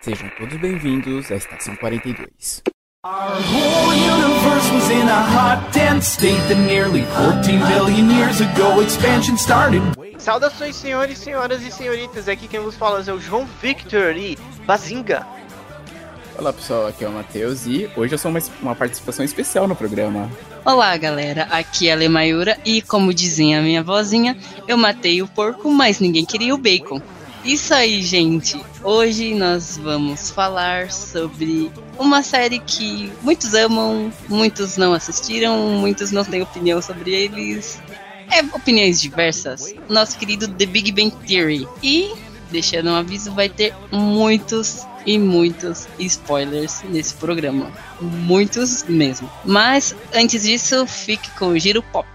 Sejam todos bem-vindos à Estação 42. Our whole universe was in a hot, dense state that nearly 14 billion years ago expansion started. Saudações, senhores, senhoras e senhoritas. Aqui quem vos fala é o João Victor e Bazinga. Olá pessoal, aqui é o Matheus e hoje eu sou uma, uma participação especial no programa. Olá galera, aqui é a Lemayura e como dizia a minha vozinha, eu matei o porco, mas ninguém queria o bacon. Isso aí, gente. Hoje nós vamos falar sobre uma série que muitos amam, muitos não assistiram, muitos não têm opinião sobre eles. É opiniões diversas. Nosso querido The Big Bang Theory. E, deixando um aviso, vai ter muitos e muitos spoilers nesse programa. Muitos mesmo. Mas antes disso, fique com o Giro Pop.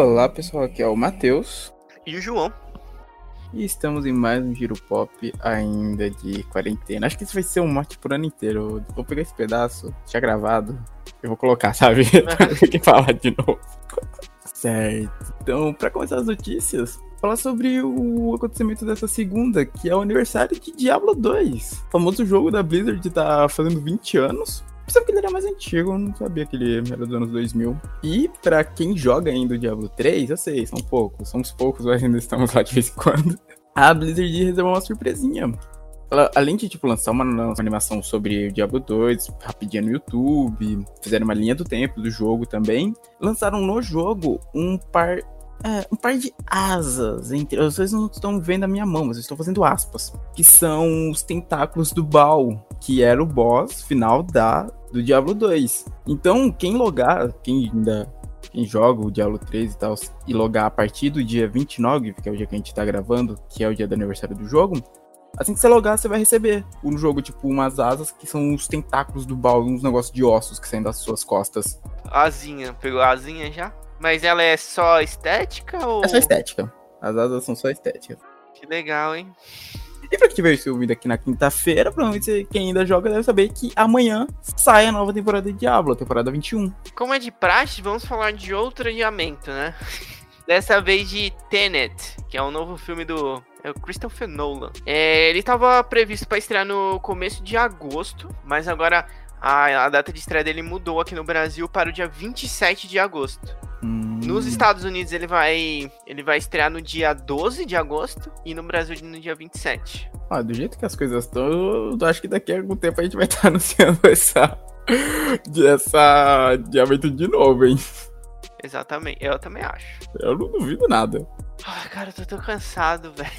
Olá pessoal, aqui é o Matheus E o João. e estamos em mais um Giro Pop ainda de quarentena. Acho que isso vai ser um mote por ano inteiro. Vou pegar esse pedaço, já gravado, eu vou colocar, sabe? Tem que falar de novo. Certo. Então, pra começar as notícias, falar sobre o acontecimento dessa segunda, que é o aniversário de Diablo 2. O famoso jogo da Blizzard tá fazendo 20 anos. Pensava que ele era mais antigo, não sabia que ele era dos anos 2000. E pra quem joga ainda o Diablo 3, eu sei, são poucos, somos poucos, mas ainda estamos lá de vez em quando. A Blizzard reservou uma surpresinha. Ela, além de, tipo, lançar uma, uma animação sobre o Diablo 2, rapidinho no YouTube, fizeram uma linha do tempo do jogo também, lançaram no jogo um par é, um par de asas. Entre... Vocês não estão vendo a minha mão, mas eu estou fazendo aspas. Que são os tentáculos do Baal, que era o boss final da do Diablo 2. Então, quem logar, quem ainda quem joga o Diablo 3 e tal, e logar a partir do dia 29, que é o dia que a gente tá gravando, que é o dia do aniversário do jogo, assim que você logar, você vai receber no jogo, tipo, umas asas que são os tentáculos do Baal, uns negócios de ossos que saem das suas costas. Asinha. Pegou a asinha já? Mas ela é só estética ou. É só estética. As asas são só estéticas. Que legal, hein? E pra quem tiver esse ouvido aqui na quinta-feira, provavelmente quem ainda joga deve saber que amanhã sai a nova temporada de Diablo, a temporada 21. Como é de praxe, vamos falar de outro adiamento, né? Dessa vez de Tenet, que é um novo filme do é o Christopher Nolan. É, ele estava previsto para estrear no começo de agosto, mas agora a, a, data de estreia dele mudou aqui no Brasil para o dia 27 de agosto. Hum, Nos Estados Unidos ele vai ele vai estrear no dia 12 de agosto e no Brasil no dia 27. Ah, do jeito que as coisas estão, eu acho que daqui a algum tempo a gente vai estar anunciando essa. essa adiamento de novo, hein? Exatamente, eu também acho. Eu não duvido nada. Ai, cara, eu tô tão cansado, velho.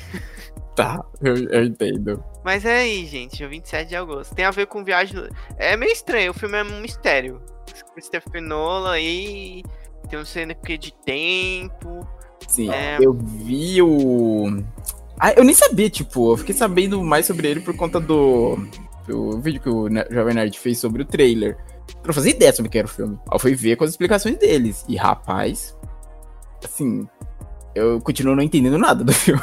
Tá, eu, eu entendo. Mas é aí, gente, dia 27 de agosto. Tem a ver com viagem. É meio estranho, o filme é um mistério. Christopher Nolan aí. Tem um cena que de tempo. Sim, É. eu vi o. Ah, eu nem sabia, tipo, eu fiquei sabendo mais sobre ele por conta do. do vídeo que o Jovem Nerd fez sobre o trailer. Eu não fazia ideia sobre o que era o filme. Eu fui ver com as explicações deles. E rapaz, assim, eu continuo não entendendo nada do filme.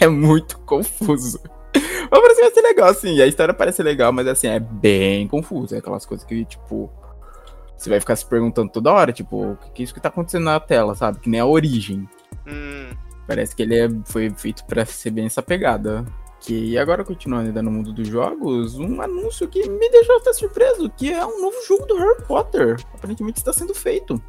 É muito confuso. Mas parece que vai ser legal, assim. A história parece legal, mas assim, é bem confuso. É aquelas coisas que, tipo. Você vai ficar se perguntando toda hora, tipo, o que é isso que tá acontecendo na tela, sabe? Que nem a origem. Hum, Parece que ele é- foi feito pra ser bem essa pegada. Que agora, continuando ainda no mundo dos jogos, um anúncio que me deixou até surpreso, que é um novo jogo do Harry Potter. Aparentemente está sendo feito.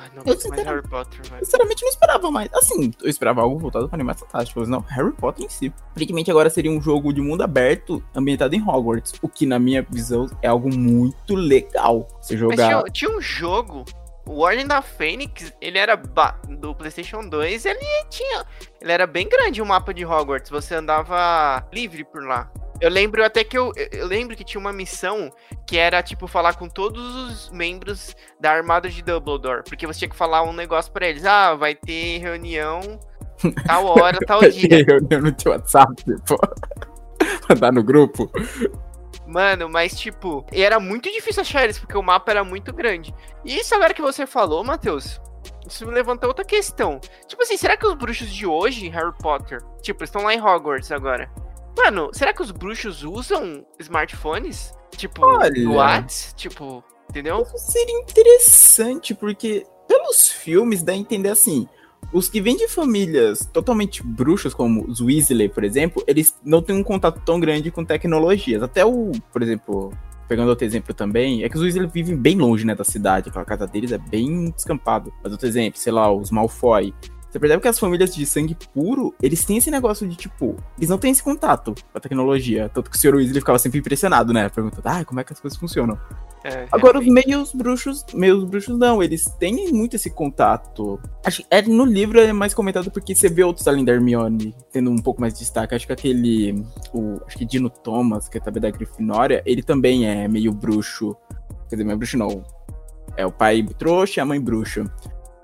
Ai, não Eu mais sinceramente- Harry Potter, velho. Sinceramente, não esperava mais. Assim, eu esperava algo voltado para animais fantásticos, não. Harry Potter em si. Aparentemente, agora seria um jogo de mundo aberto, ambientado em Hogwarts. O que, na minha visão, é algo muito legal. Você Mas jogar. tinha, tinha um jogo, o Ordem da Fênix, ele era do PlayStation 2, ele tinha. Ele era bem grande o mapa de Hogwarts, você andava livre por lá. Eu lembro até que eu, eu lembro que tinha uma missão que era tipo falar com todos os membros da armada de Dumbledore, porque você tinha que falar um negócio pra eles. Ah, vai ter reunião tal hora, tal dia. reunião no teu WhatsApp, pô. Mandar no grupo. Mano, mas tipo, era muito difícil achar eles, porque o mapa era muito grande. E isso agora que você falou, Matheus, isso me levanta outra questão. Tipo assim, será que os bruxos de hoje, Harry Potter, tipo, estão lá em Hogwarts agora? Mano, será que os bruxos usam smartphones? Tipo, Olha. Whats? Tipo, Entendeu? Isso seria interessante, porque pelos filmes dá a entender assim. Os que vêm de famílias totalmente bruxas, como os Weasley, por exemplo, eles não têm um contato tão grande com tecnologias. Até o, por exemplo, pegando outro exemplo também, é que os Weasley vivem bem longe, né, da cidade. Aquela casa deles é bem descampado. Mas outro exemplo, sei lá, os Malfoy. Você percebe que as famílias de sangue puro, eles têm esse negócio de, tipo, eles não têm esse contato com a tecnologia. Tanto que o Sr. Weasley ficava sempre impressionado, né? Perguntando, ah, como é que as coisas funcionam? É, Agora, os meios bruxos, meios bruxos não, eles têm muito esse contato. Acho é no livro é mais comentado porque você vê outros além da Hermione tendo um pouco mais de destaque. Acho que aquele, o, acho que Dino Thomas, que é também da Grifinória, ele também é meio bruxo. Quer dizer, meio bruxo não. É o pai trouxa e a mãe bruxa.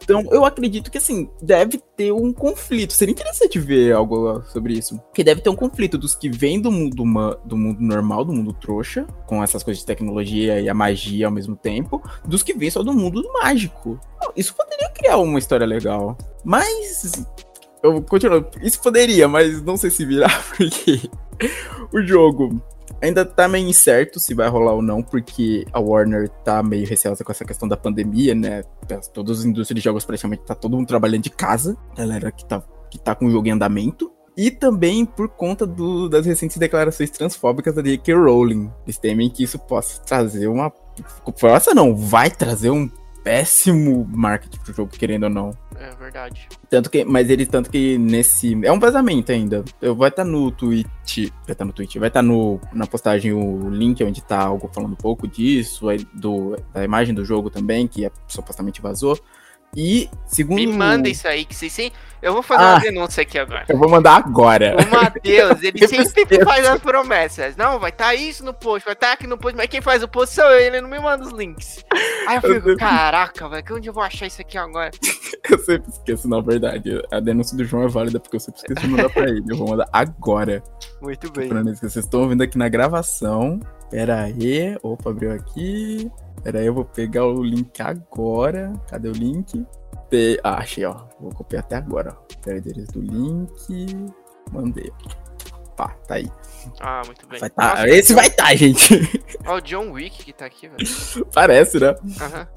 Então, eu acredito que, assim, deve ter um conflito. Seria interessante ver algo sobre isso. Porque deve ter um conflito dos que vêm do mundo, do mundo normal, do mundo trouxa, com essas coisas de tecnologia e a magia ao mesmo tempo, dos que vêm só do mundo mágico. Isso poderia criar uma história legal. Mas. Eu continuo. Isso poderia, mas não sei se virar, porque o jogo ainda tá meio incerto se vai rolar ou não, porque a Warner tá meio receosa com essa questão da pandemia, né? Todas as indústrias de jogos praticamente tá todo mundo trabalhando de casa, galera que tá, que tá com o jogo em andamento. E também por conta do- das recentes declarações transfóbicas da J.K. Rowling. Eles temem que isso possa trazer uma. Possa não, vai trazer um péssimo marketing pro jogo, querendo ou não. É verdade. Tanto que, mas ele tanto que nesse é um vazamento ainda. Eu vai estar no tweet, vai estar no tweet, vai estar no na postagem o link onde tá algo falando um pouco disso, aí do da imagem do jogo também que é, supostamente vazou. E segundo Me manda isso aí, que vocês sim. Eu vou fazer Ah. uma denúncia aqui agora. eu vou mandar agora. O Matheus, ele sempre faz as promessas. Não, vai estar isso no post, vai estar aqui no post, mas quem faz o post sou eu, ele não me manda os links. Aí eu fico, caraca, velho, onde eu vou achar isso aqui agora? Eu sempre esqueço, na verdade. A denúncia do João é válida porque eu sempre esqueço de mandar pra ele. Eu vou mandar agora. Muito bem. Pra não esquecer. Vocês estão ouvindo aqui na gravação. Pera aí. Opa, abriu aqui. Pera aí, eu vou pegar o link agora. Cadê o link? Pe- Ah, achei, ó. Vou copiar até agora, ó. Pera aí, do link. Mandei. Pá, tá aí. Ah, muito bem. Vai tá. Nossa, Esse vai tá, gente. Ó, o John Wick que tá aqui, velho. Parece, né? Aham.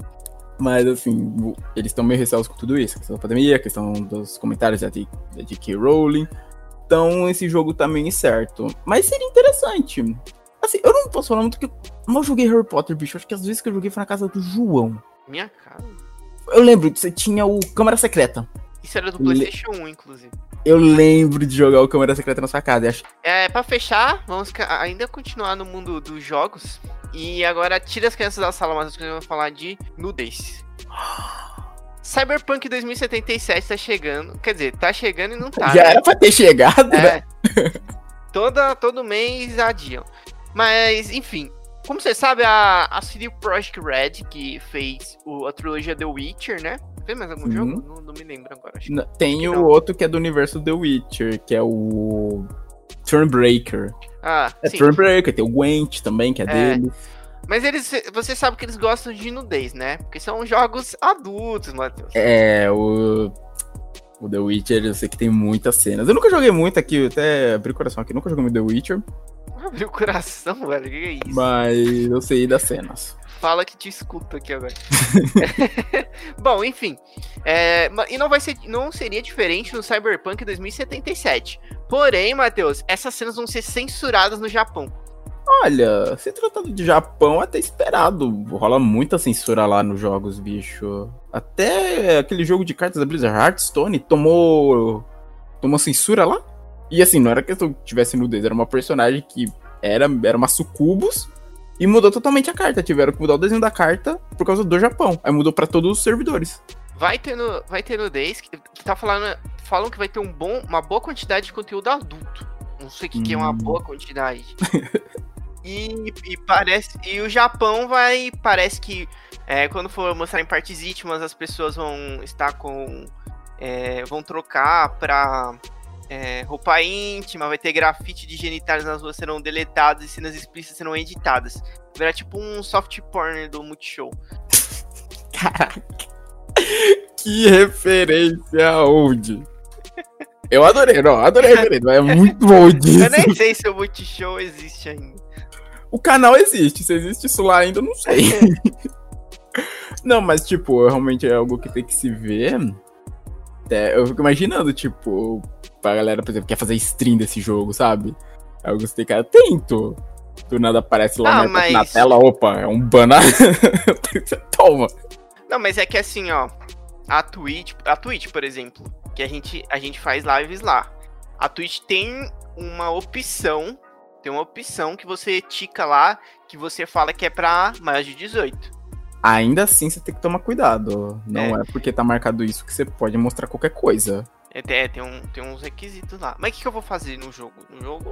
Mas, assim, eles estão meio receosos com tudo isso. A questão da pandemia, a questão dos comentários J- da J.K. Rowling. Então, esse jogo tá meio incerto. Mas seria interessante. Assim, eu não posso falar muito que eu não joguei Harry Potter, bicho. Acho que as vezes que eu joguei foi na casa do João. Minha cara. Eu lembro que você tinha o Câmara Secreta. Isso era do Le- PlayStation 1, inclusive. Eu lembro de jogar o Câmara Secreta na sua casa. acho- É, pra fechar, vamos ainda continuar no mundo dos jogos. E agora tira as crianças da sala, mas eu vou falar de nudez. Cyberpunk 2077 tá chegando. Quer dizer, tá chegando e não tá. Já né? era pra ter chegado, né? É. Toda, todo mês adiam. Mas, enfim. Como você sabe, a, a CD Projekt Red, que fez o- a trilogia The Witcher, né? Fez mais algum Uhum. jogo? Não, não me lembro agora. Acho que N- Tem o não. outro que é do universo The Witcher, que é o Turnbreaker. Ah, É sim. Turnbreaker, tem o Gwent também, que é, É. dele. Mas eles, você sabe que eles gostam de nudez, né? Porque são jogos adultos, Matheus. É, o. O The Witcher, eu sei que tem muitas cenas. Eu nunca joguei muito aqui, até abri o coração aqui, nunca joguei muito The Witcher, O coração, velho. O que é isso? mas eu sei das cenas. Fala que te escuta aqui agora. Bom, enfim. É, e não vai ser, não seria diferente no Cyberpunk 2077. Porém, Matheus, essas cenas vão ser censuradas no Japão. Olha, se tratando de Japão, é até esperado. Rola muita censura lá nos jogos, bicho. Até aquele jogo de cartas da Blizzard Hearthstone tomou. tomou censura lá. E assim, não era que tivesse nudez, era uma personagem que era, era uma sucubus e mudou totalmente a carta. Tiveram que mudar o desenho da carta por causa do Japão. Aí mudou pra todos os servidores. Vai ter, no, vai ter nudez, que tá falando, falam que vai ter um bom, uma boa quantidade de conteúdo adulto. Não sei o que, que é uma Hum. boa quantidade. e, e parece. E o Japão vai. Parece que é, quando for mostrar em partes íntimas, as pessoas vão estar com. é, vão trocar pra é, roupa íntima, vai ter grafite de genitais nas ruas serão deletados e cenas explícitas serão editadas. Verá tipo um soft porn do Multishow. Caraca. Que referência old. Eu adorei, não, adorei a referência, é muito old Eu nem sei se o Multishow existe ainda. O canal existe, se existe isso lá ainda, eu não sei. Não, mas tipo, realmente é algo que tem que se ver. É, eu fico imaginando, tipo, pra galera, por exemplo, que quer fazer stream desse jogo, sabe? É você tem que ficar atento. Do nada aparece lá Ah, na- mas- na tela, opa, é um banana. Toma. Não, mas é que assim, ó. A Twitch, a Twitch, por exemplo, que a gente, a gente faz lives lá. A Twitch tem uma opção, tem uma opção que você tica lá, que você fala que é pra mais de 18. Ainda assim, você tem que tomar cuidado. Não é, porque tá marcado isso que você pode mostrar qualquer coisa. É, tem, tem, um, tem uns requisitos lá. Mas o que, que eu vou fazer no jogo? No jogo.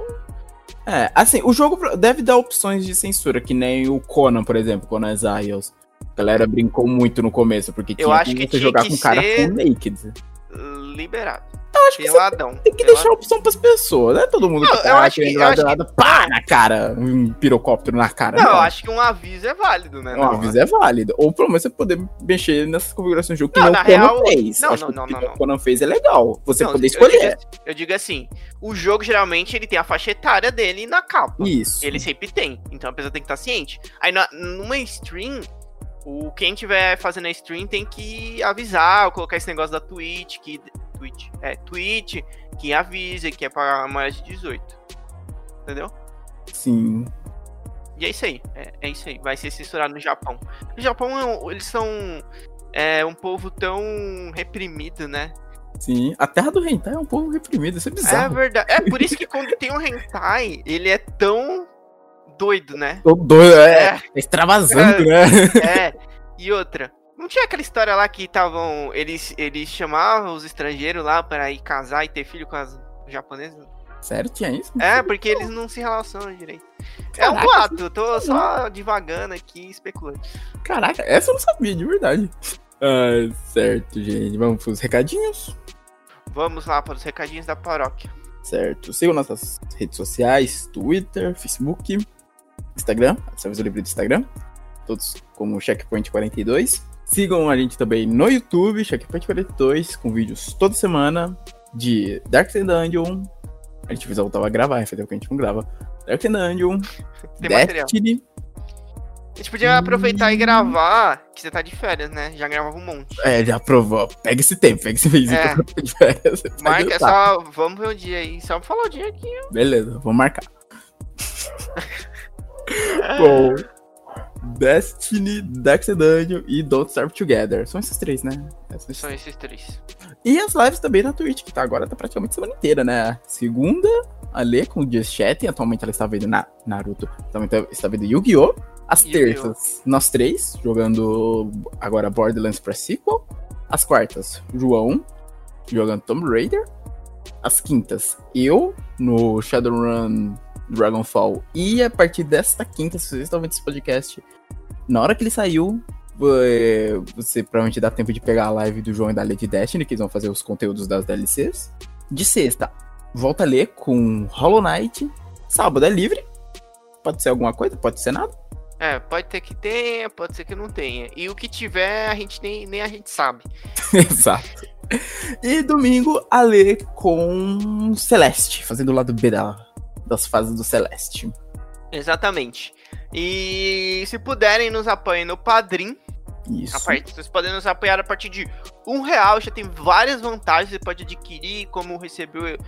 É, assim, o jogo deve dar opções de censura, que nem o Conan, por exemplo, Conan Exiles. A galera brincou muito no começo, porque Eu tinha acho que que você jogar que com o cara ser- full naked. Liberado. Eu acho que você Peladão. tem que deixar a opção pras pessoas, não é todo mundo Não, que eu tá acho que- eu acho que- pá, na cara, um pirocóptero na cara. Não, eu acho que um aviso é válido, né? Um aviso é válido. Ou pelo menos você poder mexer nessas configurações do jogo que Não, nem na o Conan real- fez. não, Eu acho não, que não, que não, o não. Conan fez é legal. Você Não, poder eu digo, escolher. eu digo assim, o jogo geralmente ele tem a faixa etária dele na capa. Isso. Ele sempre tem. Então a pessoa tem que estar ciente. Aí na- numa stream, o quem tiver fazendo a stream tem que avisar, ou colocar esse negócio da Twitch, que. Twitch. É, Twitch, que avisa que é para mais de 18. Entendeu? Sim. E é isso aí. É, é isso aí. Vai ser censurado no Japão. No Japão, é eles são. É um povo tão reprimido, né? Sim. A terra do hentai é um povo reprimido, isso é É bizarro. verdade. É por isso que quando tem um hentai, ele é tão doido, né? Tô doido, é, É. extravasando, né? É. E outra. Não tinha aquela história lá que estavam. Eles, eles chamavam os estrangeiros lá para ir casar e ter filho com as japonesas? Sério, tinha isso? É, porque eles não se relacionam direito. É um Caraca, boato, eu tô só divagando aqui, especulando. Caraca, essa eu não sabia, de verdade. Ah, certo, gente. Vamos pros recadinhos. Vamos lá para os recadinhos da paróquia. Certo. Sigam nossas redes sociais: Twitter, Facebook, Instagram, Serviço Livre do Instagram. Todos como Checkpoint42. Sigam a gente também no YouTube, Checkpoint42, com vídeos toda semana de Dark Dungeon. A gente precisa voltar a gravar, faz tempo que a gente não grava. Dark Dungeon, Tem material. Destiny. A gente podia aproveitar e gravar, que você tá de férias, né? Já gravava um monte. É, já provou. Pega esse tempo, pega esse mês É. de férias. Marca, é só. Vamos ver o dia aí. Só falar o dia aqui. Beleza, vou marcar. Bom, Destiny, Dex Dungeon e Don't Starve Together. São esses três, né? Esses- São esses três. E as lives também na Twitch, que tá agora tá praticamente semana inteira, né? Segunda, a Lê com o Just Chat. Atualmente ela está vendo na Naruto. Também tá- está vendo Yu-Gi-Oh! As Yu-Gi-Oh! terças, nós três, jogando agora Borderlands pra sequel. As quartas, João, jogando Tomb Raider. As quintas, eu, no Shadowrun Dragonfall. E a partir desta quinta, se vocês estão vendo esse podcast, na hora que ele saiu, eh, você provavelmente dá tempo de pegar a live do João e da Lady Destiny, que eles vão fazer os conteúdos das DLCs. De sexta, volta a ler com Hollow Knight. Sábado é livre. Pode ser alguma coisa, pode ser nada. É, pode ter que tenha, pode ser que não tenha. E o que tiver, a gente nem, nem a gente sabe. Exato. E domingo, a ler com Celeste, fazendo o lado B da, das fases do Celeste. Exatamente. E se puderem, nos apoiem no Padrim. Isso. A parte, vocês podem nos apoiar a partir de um real. Já tem várias vantagens. Você pode adquirir, como receber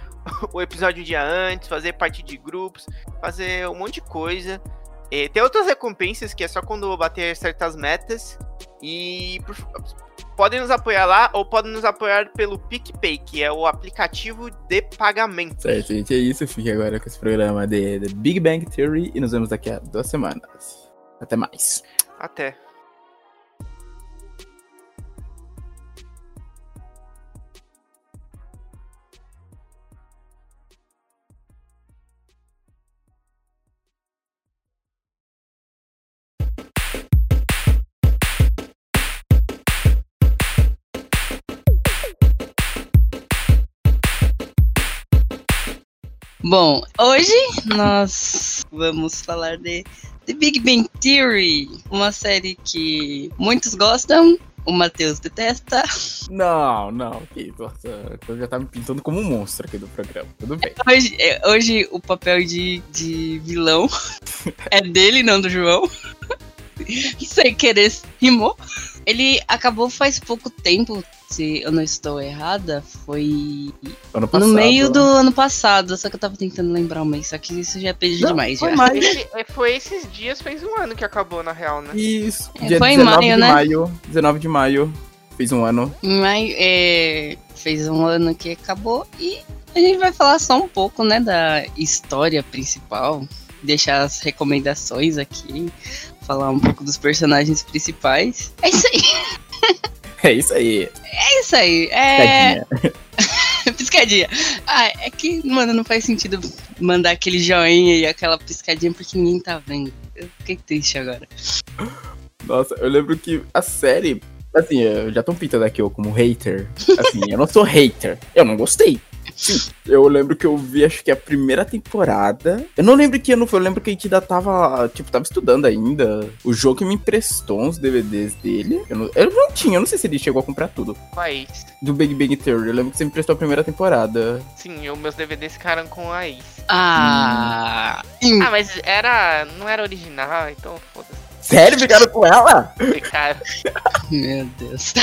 o, episódio um dia antes, fazer parte de grupos, fazer um monte de coisa. E tem outras recompensas que é só quando bater certas metas. E podem nos apoiar lá ou podem nos apoiar pelo PicPay, que é o aplicativo de pagamento. Certo, gente, é isso. Fique agora com esse programa de The Big Bang Theory e nos vemos daqui a duas semanas. Até mais. Até. Bom, hoje nós vamos falar de The Big Bang Theory, uma série que muitos gostam, o Matheus detesta. Não, não. Que, nossa, eu já tá me pintando como um monstro aqui do programa. Tudo bem. Hoje, é, hoje o papel de, de vilão é dele, não do João. Sem querer, rimou. Ele acabou faz pouco tempo, se eu não estou errada, foi Ano passado. no meio do ano passado, só que eu tava tentando lembrar o mês, só que isso já é pedir Não, demais foi já. mais. Esse- é, foi esses dias, fez um ano que acabou, na real, né? Isso. É, Dia foi em 19 maio, de né? maio. 19 de maio. Fez um ano. Mas é, fez um ano que acabou e a gente vai falar só um pouco, né, da história principal, deixar as recomendações aqui, falar um pouco dos personagens principais. É isso aí, É isso aí. É isso aí. É, Tadinha. piscadinha. Ah, é que, mano, não faz sentido mandar aquele joinha e aquela piscadinha porque ninguém tá vendo. Eu fiquei triste agora. Nossa, eu lembro que a série. Assim, eu já tô pintando aqui eu como hater. Assim, eu não sou hater. Eu não gostei. Sim, eu lembro que eu vi, acho que a primeira temporada. Eu não lembro que ano foi, eu lembro que a gente ainda tava, tipo, tava estudando ainda. O jogo que me emprestou uns DVDs dele. Eu não, eu não tinha, eu não sei se ele chegou a comprar tudo. País. Do Big Bang Theory. Eu lembro que você me emprestou a primeira temporada. Sim, os meus DVDs ficaram com a Is. Ah, hum, Ah, mas era. não era original, então foda-se. Sério, ficaram com ela? Ficaram. meu Deus.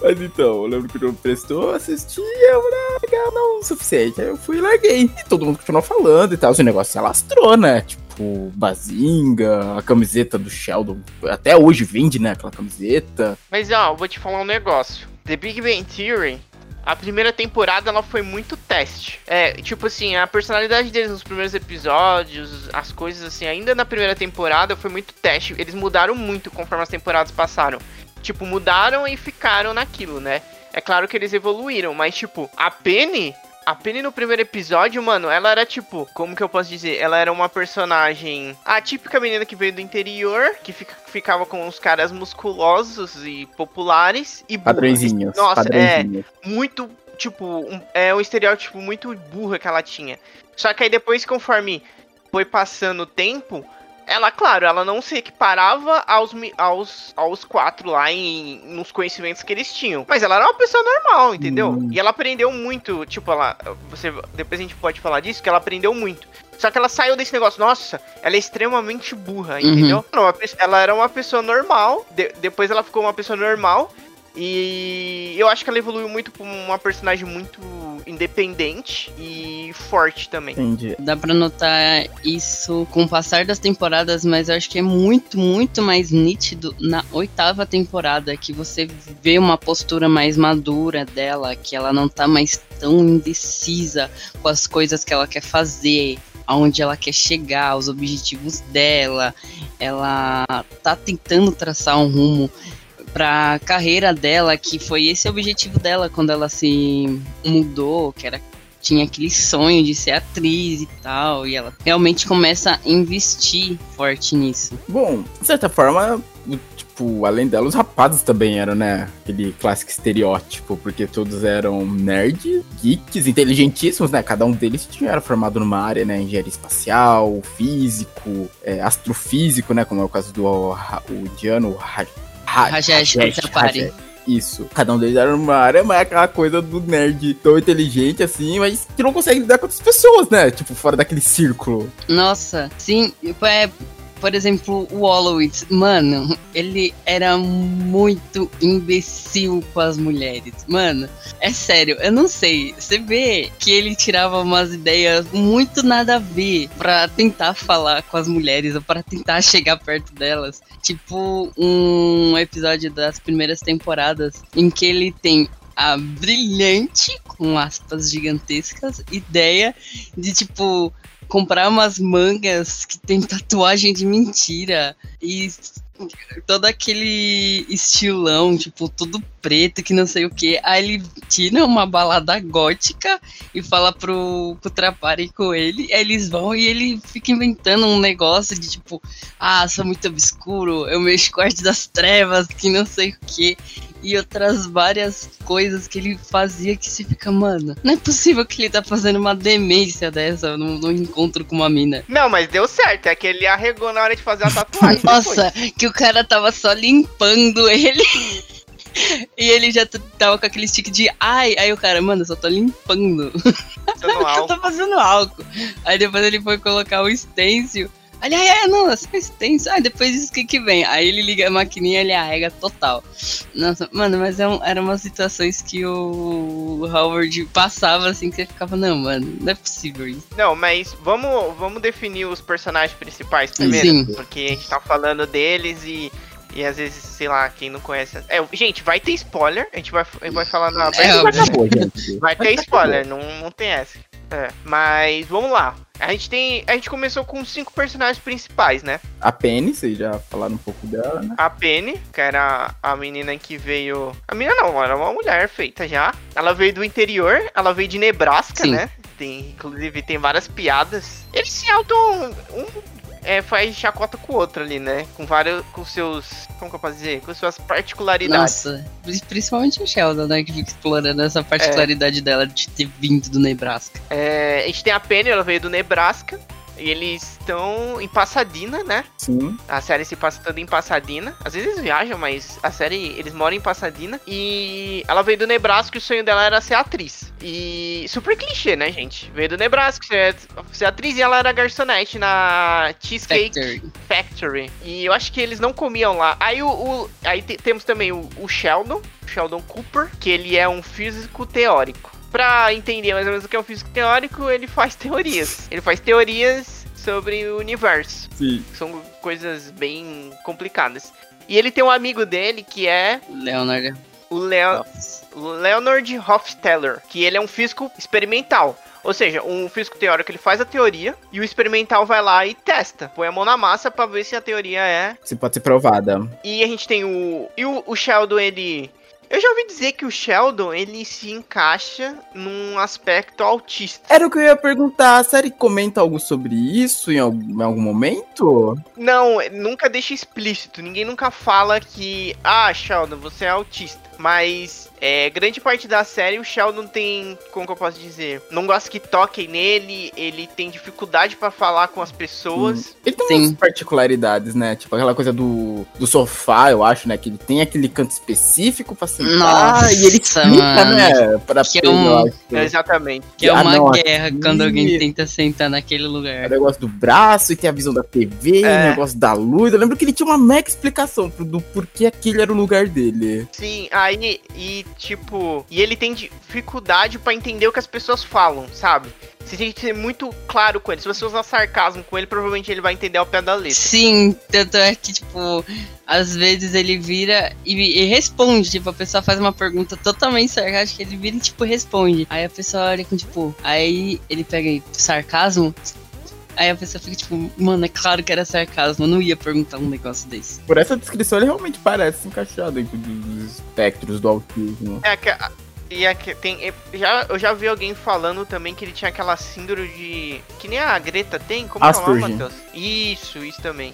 Mas então, eu lembro que o João prestou, assisti, eu falei, ah, legal, não, o suficiente. Aí eu fui e larguei. E todo mundo continuou falando e tal, o negócio se alastrou, né? Tipo, Bazinga, a camiseta do Sheldon. Até hoje vende, né, aquela camiseta. Mas ó, eu vou te falar um negócio. The Big Bang Theory, a primeira temporada ela foi muito teste. É, tipo assim, a personalidade deles nos primeiros episódios, as coisas assim, ainda na primeira temporada foi muito teste. Eles mudaram muito conforme as temporadas passaram. Tipo, mudaram e ficaram naquilo, né? É claro que eles evoluíram, mas tipo, a Penny, a Penny no primeiro episódio, mano, ela era tipo, como que eu posso dizer? Ela era uma personagem, a típica menina que veio do interior, que fica- ficava com os caras musculosos e populares e burra. Padrõezinhos. Nossa, é muito, tipo, um, é um estereótipo muito burra que ela tinha. Só que aí depois, conforme foi passando o tempo, ela, claro, ela não se equiparava aos, aos, aos quatro lá em, nos conhecimentos que eles tinham. Mas ela era uma pessoa normal, entendeu? Hum. E ela aprendeu muito, tipo, ela. Você, depois a gente pode falar disso, que ela aprendeu muito. Só que ela saiu desse negócio, nossa, ela é extremamente burra, Uhum. entendeu? Não, ela era uma pessoa normal, de- depois ela ficou uma pessoa normal, e eu acho que ela evoluiu muito pra uma personagem muito independente e forte também. Entendi. Dá pra notar isso com o passar das temporadas, mas eu acho que é muito, muito mais nítido na oitava temporada, que você vê uma postura mais madura dela, que ela não tá mais tão indecisa com as coisas que ela quer fazer, aonde ela quer chegar, os objetivos dela. Ela tá tentando traçar um rumo pra carreira dela, que foi esse o objetivo dela quando ela se mudou, que era tinha aquele sonho de ser atriz e tal, e ela realmente começa a investir forte nisso. Bom, de certa forma, tipo, além dela, os rapazes também eram, né? Aquele clássico estereótipo, porque todos eram nerds, geeks, inteligentíssimos, né? Cada um deles tinha, era formado numa área, né? Engenharia espacial, físico, é, astrofísico, né? Como é o caso do o, o Diano Rajesh. Rajesh. Isso. Cada um deles era numa área, mas é aquela coisa do nerd tão inteligente assim, mas que não consegue lidar com outras pessoas, né? Tipo, fora daquele círculo. Nossa, sim, é, por exemplo, o Hollowitz, mano, ele era muito imbecil com as mulheres. Mano, é sério, eu não sei. Você vê que ele tirava umas ideias muito nada a ver pra tentar falar com as mulheres ou pra tentar chegar perto delas. Tipo, um episódio das primeiras temporadas em que ele tem a brilhante, com aspas gigantescas, ideia de tipo comprar umas mangas que tem tatuagem de mentira e todo aquele estilão, tipo, tudo preto, que não sei o que. Aí ele tira uma balada gótica e fala pro, pro Trapari com ele. Aí eles vão e ele fica inventando um negócio de tipo, ah, sou muito obscuro, eu mexo com a arte das trevas, que não sei o que. E outras várias coisas que ele fazia que se fica, mano, não é possível que ele tá fazendo uma demência dessa num, num encontro com uma mina. Não, mas deu certo, é que ele arregou na hora de fazer a tatuagem. Nossa, que o cara tava só limpando ele. E ele já tava com aquele stick de ai, aí o cara, mano, eu só tô limpando. no Eu tô fazendo álcool. Aí depois ele foi colocar o stencil. Aí, ai, ai, nossa, faz tenso. Ah, depois disso, o que que vem? Aí ele liga a maquininha ele arrega total. Nossa, mano, mas é um, eram umas situações que o Howard passava, assim, que você ficava, não, mano, não é possível isso. Não, mas vamos, vamos definir os personagens principais primeiro. Sim. Porque a gente tá falando deles e. E às vezes, sei lá, quem não conhece. É, gente, vai ter spoiler. A gente vai, vai falar na. É, óbvio. acabou, gente. Vai ter spoiler, não, não tem essa. É, mas vamos lá. A gente tem. A gente começou com cinco personagens principais, né? A Penny, vocês já falaram um pouco dela, né? A Penny, que era a menina que veio. A menina não, era uma mulher feita já. Ela veio do interior, ela veio de Nebraska, Sim. né? Tem, inclusive tem várias piadas. Eles se auto. Um, é, faz chacota com o outro ali, né? Com vários. Com seus. Como que eu posso dizer? Com suas particularidades. Nossa, principalmente o Sheldon, né, que fica explorando essa particularidade dela de ter vindo do Nebraska. É, a gente tem a Penny, ela veio do Nebraska. E eles estão em Pasadena, né? Sim. A série se passa toda em Pasadena. Às vezes eles viajam, mas a série eles moram em Pasadena. E ela veio do Nebraska e o sonho dela era ser atriz. E super clichê, né, gente? Veio do Nebraska ser, atriz e ela era garçonete na Cheesecake Factory. Factory. E eu acho que eles não comiam lá. Aí o, o- aí te- temos também o, o Sheldon, Sheldon Cooper, que ele é um físico teórico. Pra entender mais ou menos o que é um físico teórico, ele faz teorias. Ele faz teorias sobre o universo. Sim. São coisas bem complicadas. E ele tem um amigo dele que é Leonard. o Leo Leonard Hofstetter, que ele é um físico experimental. Ou seja, um físico teórico ele faz a teoria e o experimental vai lá e testa. Põe a mão na massa pra ver se a teoria é. Se pode ser provada. E a gente tem o. E o, o Sheldon, ele. Eu já ouvi dizer que o Sheldon ele se encaixa num aspecto autista. Era o que eu ia perguntar. A série comenta algo sobre isso em algum, em algum momento? Não, nunca deixa explícito. Ninguém nunca fala que. Ah, Sheldon, você é autista. Mas é, grande parte da série o Sheldon tem. Como que eu posso dizer? Não gosta que toquem nele. Ele tem dificuldade pra falar com as pessoas. Ele tem Sim. umas particularidades, né? Tipo aquela coisa do, do sofá, eu acho, né? Que ele tem aquele canto específico pra sentar. Nossa, e ele explica, mano. né? Pra Que é um- acho. Exatamente. Que é Ah, uma não, guerra aqui- quando alguém tenta sentar naquele É o lugar. negócio do braço e tem a visão da TV, e É. o negócio da luz. Eu lembro que ele tinha uma mega explicação pro- do porquê aquele era o lugar dele. Sim, aí. E tipo. E ele tem dificuldade pra entender o que as pessoas falam, sabe? Você tem que ser muito claro com ele. Se você usar sarcasmo com ele, provavelmente ele vai entender ao pé da letra. Sim, tanto é que, tipo, às vezes ele vira e, e responde. Tipo, a pessoa faz uma pergunta totalmente sarcástica, ele vira e, tipo, responde. Aí a pessoa olha com, tipo, aí ele pega aí, sarcasmo. Aí a pessoa fica tipo, mano, é claro que era sarcasmo, eu não ia perguntar um negócio desse. Por essa descrição, ele realmente parece se encaixar dentro dos espectros do autismo. É que. E é que tem. é, Já, eu já vi alguém falando também que ele tinha aquela síndrome de. Que nem a Greta tem? Como é o nome, Asperger. Matheus? Isso, isso também.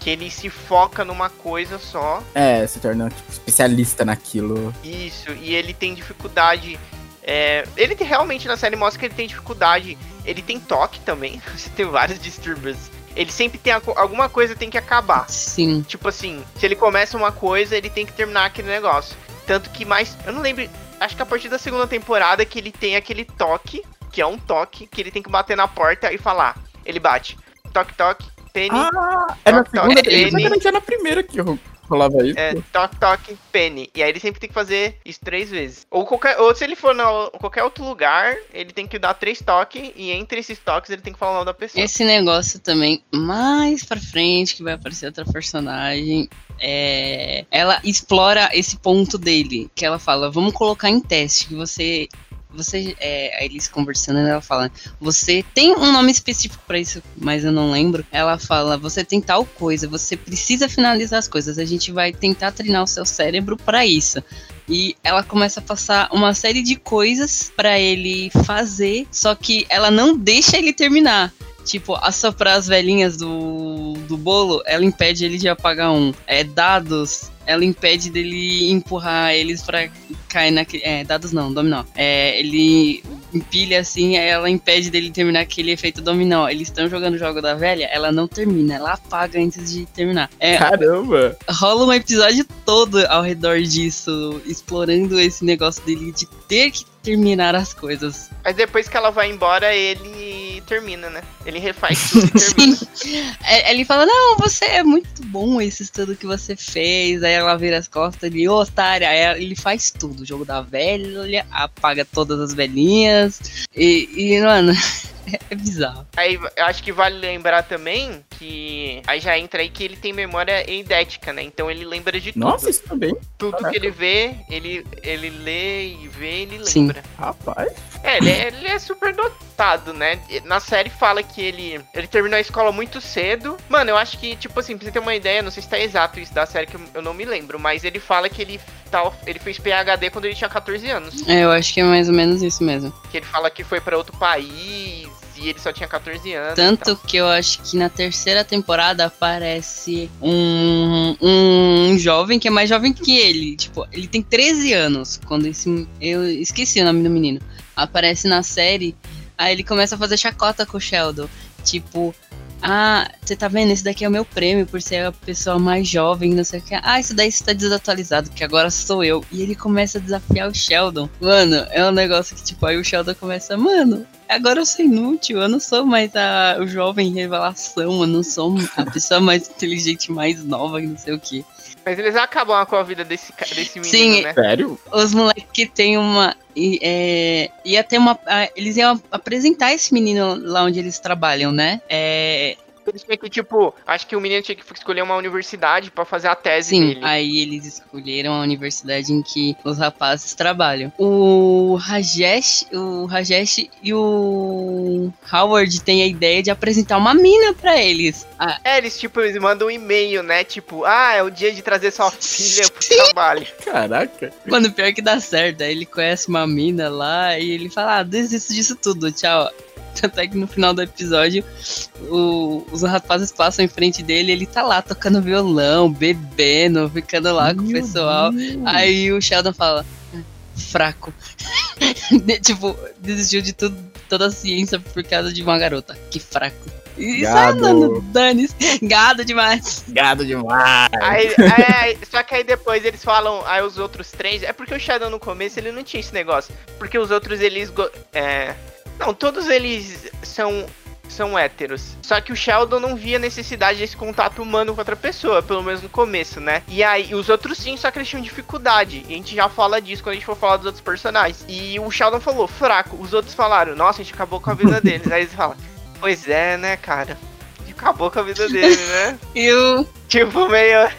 Que ele se foca numa coisa só. É, se torna tipo, especialista naquilo. Isso, e ele tem dificuldade. É, ele tem- realmente na série mostra que ele tem dificuldade. Ele tem toque também. Você tem vários distúrbios. Ele sempre tem a alguma coisa tem que acabar. Sim. Tipo assim, se ele começa uma coisa, ele tem que terminar aquele negócio. Tanto que mais. Eu não lembro. Acho que a partir da segunda temporada que ele tem aquele toque, que é um toque, que ele tem que bater na porta e falar. Ele bate. Toque, toque, Penny. Ah, é na Toque, segunda toque. Penny. Exatamente, é na primeira que ro- rolava isso. É, toque, toque, Penny. E aí ele sempre tem que fazer isso três vezes. Ou, qualquer, ou se ele for em qualquer outro lugar, ele tem que dar três toques. E entre esses toques ele tem que falar o nome da pessoa. Esse negócio também, mais pra frente, que vai aparecer outra personagem, é, ela explora esse ponto dele, que ela fala, vamos colocar em teste, que você, você, é, eles conversando, ela fala, você tem um nome específico pra isso, mas eu não lembro. Ela fala, você tem tal coisa, você precisa finalizar as coisas, a gente vai tentar treinar o seu cérebro pra isso. E ela começa a passar uma série de coisas pra ele fazer, só que ela não deixa ele terminar. Tipo, assoprar as velhinhas do, do bolo, ela impede ele de apagar um. É, dados, ela impede dele empurrar eles pra cair naquele. É, dados não, dominó. É, ele empilha assim, aí ela impede dele terminar aquele efeito dominó. Eles estão jogando o jogo da velha, ela não termina, ela apaga antes de terminar. É, Caramba! rola um episódio todo ao redor disso, explorando esse negócio dele de ter que terminar as coisas. Mas depois que ela vai embora, ele termina, né? Ele refaz tudo e termina. É, Ele fala, não, você é muito bom esse estudo que você fez. Aí ela vira as costas, ele, ô otária. Aí ele faz tudo. O jogo da velha, apaga todas as velhinhas. E, e mano, é bizarro. Aí eu acho que vale lembrar também que aí já entra aí que ele tem memória eidética, né? Então ele lembra de tudo. Nossa, isso também. tudo caraca. que ele vê, ele, ele lê e vê, ele Sim. lembra. Rapaz. É, ele é, ele é super dotado, né? Na série fala que ele, ele terminou a escola muito cedo. Mano, eu acho que, tipo assim, pra você ter uma ideia, não sei se tá exato isso da série, que eu, eu não me lembro, mas ele fala que ele, tá, ele fez PHD quando ele tinha 14 anos. É, eu acho que é mais ou menos isso mesmo. Que ele fala que foi pra outro país e ele só tinha 14 anos. Tanto que eu acho que na terceira temporada aparece um, um jovem que é mais jovem que ele. Tipo, ele tem 13 anos. Quando esse. Eu esqueci o nome do menino. Aparece na série. Aí ele começa a fazer chacota com o Sheldon. Tipo, ah, você tá vendo? Esse daqui é o meu prêmio por ser a pessoa mais jovem, não sei o que. Ah, isso daí está desatualizado, que agora sou eu. E ele começa a desafiar o Sheldon. Mano, é um negócio que, tipo, aí o Sheldon começa, mano, agora eu sou inútil, eu não sou mais a, o jovem revelação, eu não sou a pessoa mais inteligente, mais nova, que não sei o que. Mas eles acabam com a vida desse, desse menino, Sim, né? Sério? Os moleques que tem uma. E, é, ia ter uma. Eles iam apresentar esse menino lá onde eles trabalham, né? É, Eles tinham que, tipo, acho que o menino tinha que escolher uma universidade pra fazer a tese Sim, dele. aí eles escolheram a universidade em que os rapazes trabalham. O Rajesh, o Rajesh e o Howard têm a ideia de apresentar uma mina pra eles. Ah, É, eles, tipo, eles mandam um e-mail, né? Tipo, ah, é o dia de trazer sua filha pro trabalho. Caraca. mano, pior que dá certo. Aí ele conhece uma mina lá e ele fala: ah, desisto disso tudo, tchau. Tanto é que no final do episódio, o- os rapazes passam em frente dele ele tá lá tocando violão, bebendo, ficando lá com o Meu pessoal. Deus. Aí o Sheldon fala, "Ah, fraco. Tipo, desistiu de tudo, toda a ciência por causa de uma garota. Que fraco. E sai Gado. andando, dane-se. Gado demais. Gado demais. Aí, é, só que aí depois eles falam, aí os outros três. É porque o Shadow no começo ele não tinha esse negócio. Porque os outros eles. É, não, todos eles são. São héteros. Só que o Sheldon não via necessidade desse contato humano com outra pessoa, pelo menos no começo, né? E aí, os outros sim, só que eles tinham dificuldade. E a gente já fala disso quando a gente for falar dos outros personagens. E o Sheldon falou, fraco. Os outros falaram, nossa, a gente acabou com a vida deles. aí eles falam, pois é, né, cara? Acabou com a vida dele, né? E o. Tipo, meio.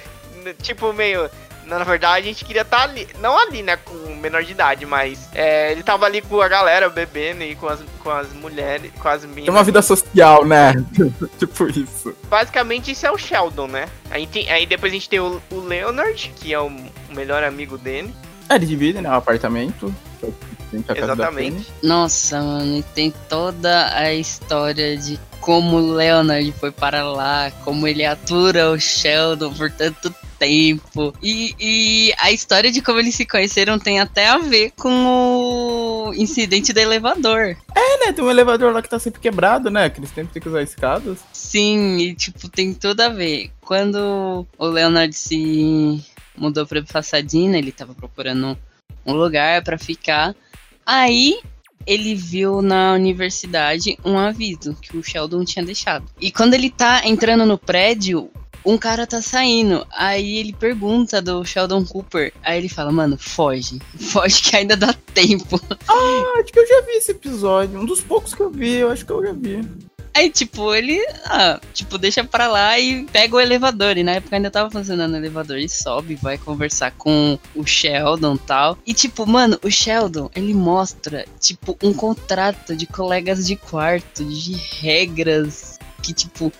Tipo, meio. Na verdade, a gente queria estar ali. Não ali, né? Com menor de idade, mas. é, ele tava ali com a galera bebendo e com as, com as mulheres, com as Tem uma minas. vida social, né? tipo isso. Basicamente, isso é o Sheldon, né? Aí, tem, aí depois a gente tem o, o Leonard, que é o, o melhor amigo dele. É, eles dividem, né? O apartamento. é Exatamente. Nossa, mano, e tem toda a história de como o Leonard foi para lá, como ele atura o Sheldon por tanto tempo. E, e a história de como eles se conheceram tem até a ver com o incidente do elevador. É, né? Tem um elevador lá que tá sempre quebrado, né? Que eles sempre têm que usar escadas. Sim, e tipo, tem tudo a ver. Quando o Leonard se mudou pra Pasadena, ele tava procurando um lugar pra ficar. Aí ele viu na universidade um aviso que o Sheldon tinha deixado. E quando ele tá entrando no prédio, um cara tá saindo. Aí ele pergunta do Sheldon Cooper. Aí ele fala, mano, foge. Foge que ainda dá tempo. Ah, acho que eu já vi esse episódio. Um dos poucos que eu vi, eu acho que eu já vi. Aí, tipo, ele, ah, tipo, deixa pra lá e pega o elevador. E na época ainda tava funcionando o elevador. E sobe, vai conversar com o Sheldon e tal. E, tipo, mano, o Sheldon, ele mostra, tipo, um contrato de colegas de quarto, de regras que, tipo,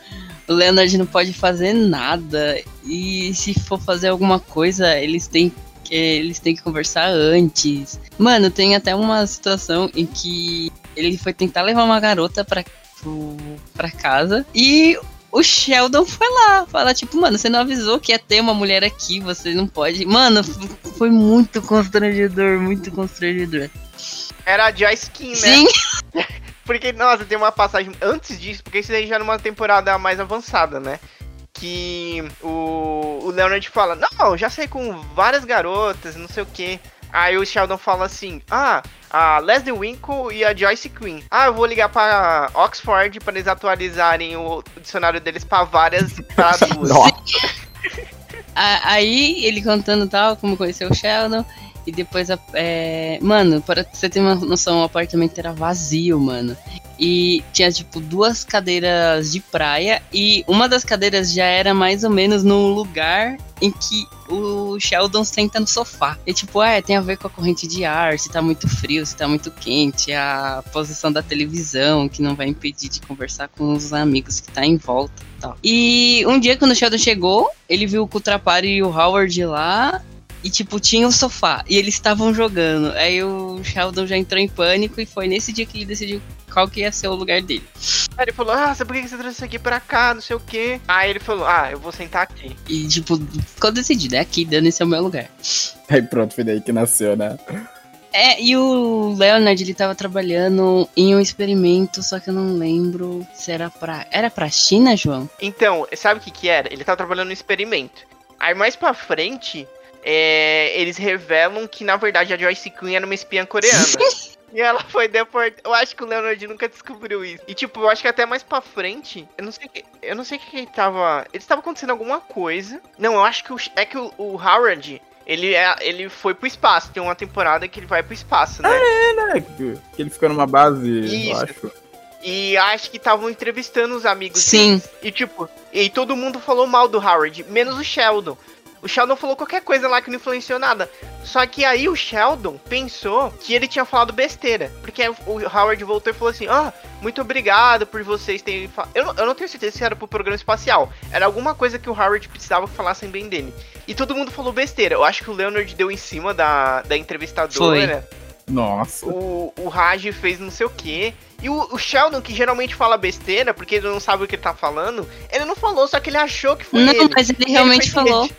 o Leonard não pode fazer nada. E se for fazer alguma coisa, eles têm que, eles têm que conversar antes. Mano, tem até uma situação em que ele foi tentar levar uma garota pra pro, pra casa. E o Sheldon foi lá, falar, tipo, mano, você não avisou que ia ter uma mulher aqui, você não pode. Mano, foi muito constrangedor, muito constrangedor. Era a Joyce King, né? Sim, Porque, nossa, tem uma passagem antes disso, porque isso aí já numa temporada mais avançada, né? Que o, o Leonard fala, não, já saí com várias garotas, não sei o quê. Aí o Sheldon fala assim: Ah, a Leslie Winkle e a Joyce Quinn. Ah, eu vou ligar para Oxford para eles atualizarem o dicionário deles para várias para duas. Aí ele contando tal, como conheceu o Sheldon. E depois, é... mano, para você ter uma noção, o apartamento era vazio, mano. E tinha, tipo, duas cadeiras de praia. E uma das cadeiras já era mais ou menos no lugar em que o Sheldon senta no sofá. E tipo, ah, tem a ver com a corrente de ar, se tá muito frio, se tá muito quente, a posição da televisão, que não vai impedir de conversar com os amigos que tá em volta e tal. E um dia, quando o Sheldon chegou, ele viu o Kutrapari e o Howard lá, e, tipo, tinha um sofá. E eles estavam jogando. Aí o Sheldon já entrou em pânico e foi nesse dia que ele decidiu qual que ia ser o lugar dele. Aí ele falou, ah, por que você trouxe isso aqui pra cá, não sei o quê. Aí ele falou, ah, eu vou sentar aqui. E, tipo, ficou decidido, é aqui, dando esse é o meu lugar. Aí pronto, foi daí que nasceu, né? É, e o Leonard, ele tava trabalhando em um experimento, só que eu não lembro se era pra... Era pra China, João? Então, sabe o que que era? Ele tava trabalhando no experimento. Aí mais pra frente, é, eles revelam que, na verdade, a Joyce Quinn era uma espiã coreana. E ela foi deportada. Eu acho que o Leonard nunca descobriu isso. E tipo, eu acho que até mais pra frente. Eu não sei que. Eu não sei que ele tava. Ele estava acontecendo alguma coisa. Não, eu acho que o, é que o, o Howard. Ele, é, ele foi pro espaço. Tem uma temporada que ele vai pro espaço, né? Ah, é, né? Que ele fica numa base, Isso. eu acho. E acho que estavam entrevistando os amigos. Sim. deles. E tipo, e todo mundo falou mal do Howard, menos o Sheldon. O Sheldon falou qualquer coisa lá que não influenciou nada. Só que aí o Sheldon pensou que ele tinha falado besteira. Porque o Howard voltou e falou assim: Ah, muito obrigado por vocês terem falado. Eu, não- eu não tenho certeza se era pro programa espacial. Era alguma coisa que o Howard precisava que falassem bem dele. E todo mundo falou besteira. Eu acho que o Leonard deu em cima da, da entrevistadora. Nossa. O, o Raj fez não sei o que. E o, o Sheldon, que geralmente fala besteira, porque ele não sabe o que ele tá falando, ele não falou, só que ele achou que foi Não, ele. mas ele realmente foi falou.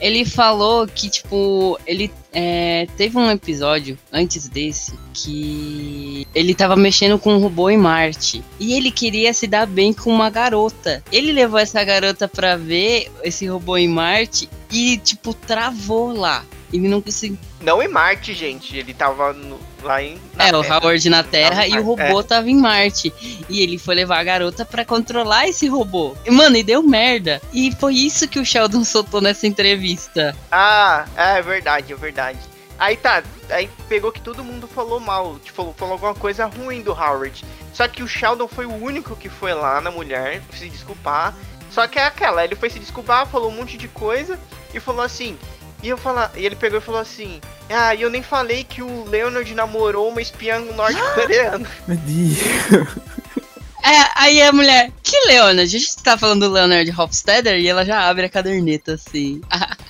Ele falou que, tipo, ele é, teve um episódio antes desse que ele tava mexendo com um robô em Marte. E ele queria se dar bem com uma garota. Ele levou essa garota pra ver esse robô em Marte e, tipo, travou lá. Ele não conseguiu. Não em Marte, gente. Ele tava no- lá em. É, o Terra. Howard na Terra e o robô tava em Marte. E ele foi levar a garota pra controlar esse robô. E, mano, e deu merda. E foi isso que o Sheldon soltou nessa entrevista. Ah, é verdade, é verdade. Aí tá, aí pegou que todo mundo falou mal, tipo, falou, falou alguma coisa ruim do Howard. Só que o Sheldon foi o único que foi lá na mulher se desculpar. Só que é aquela, ele foi se desculpar, falou um monte de coisa e falou assim. E eu falar, e ele pegou e falou assim: "Ah, e eu nem falei que o Leonard namorou uma espiã norte-coreana". Meu Deus. É, aí a mulher, que Leonard? A gente tá falando do Leonard Hofstadter e ela já abre a caderneta assim.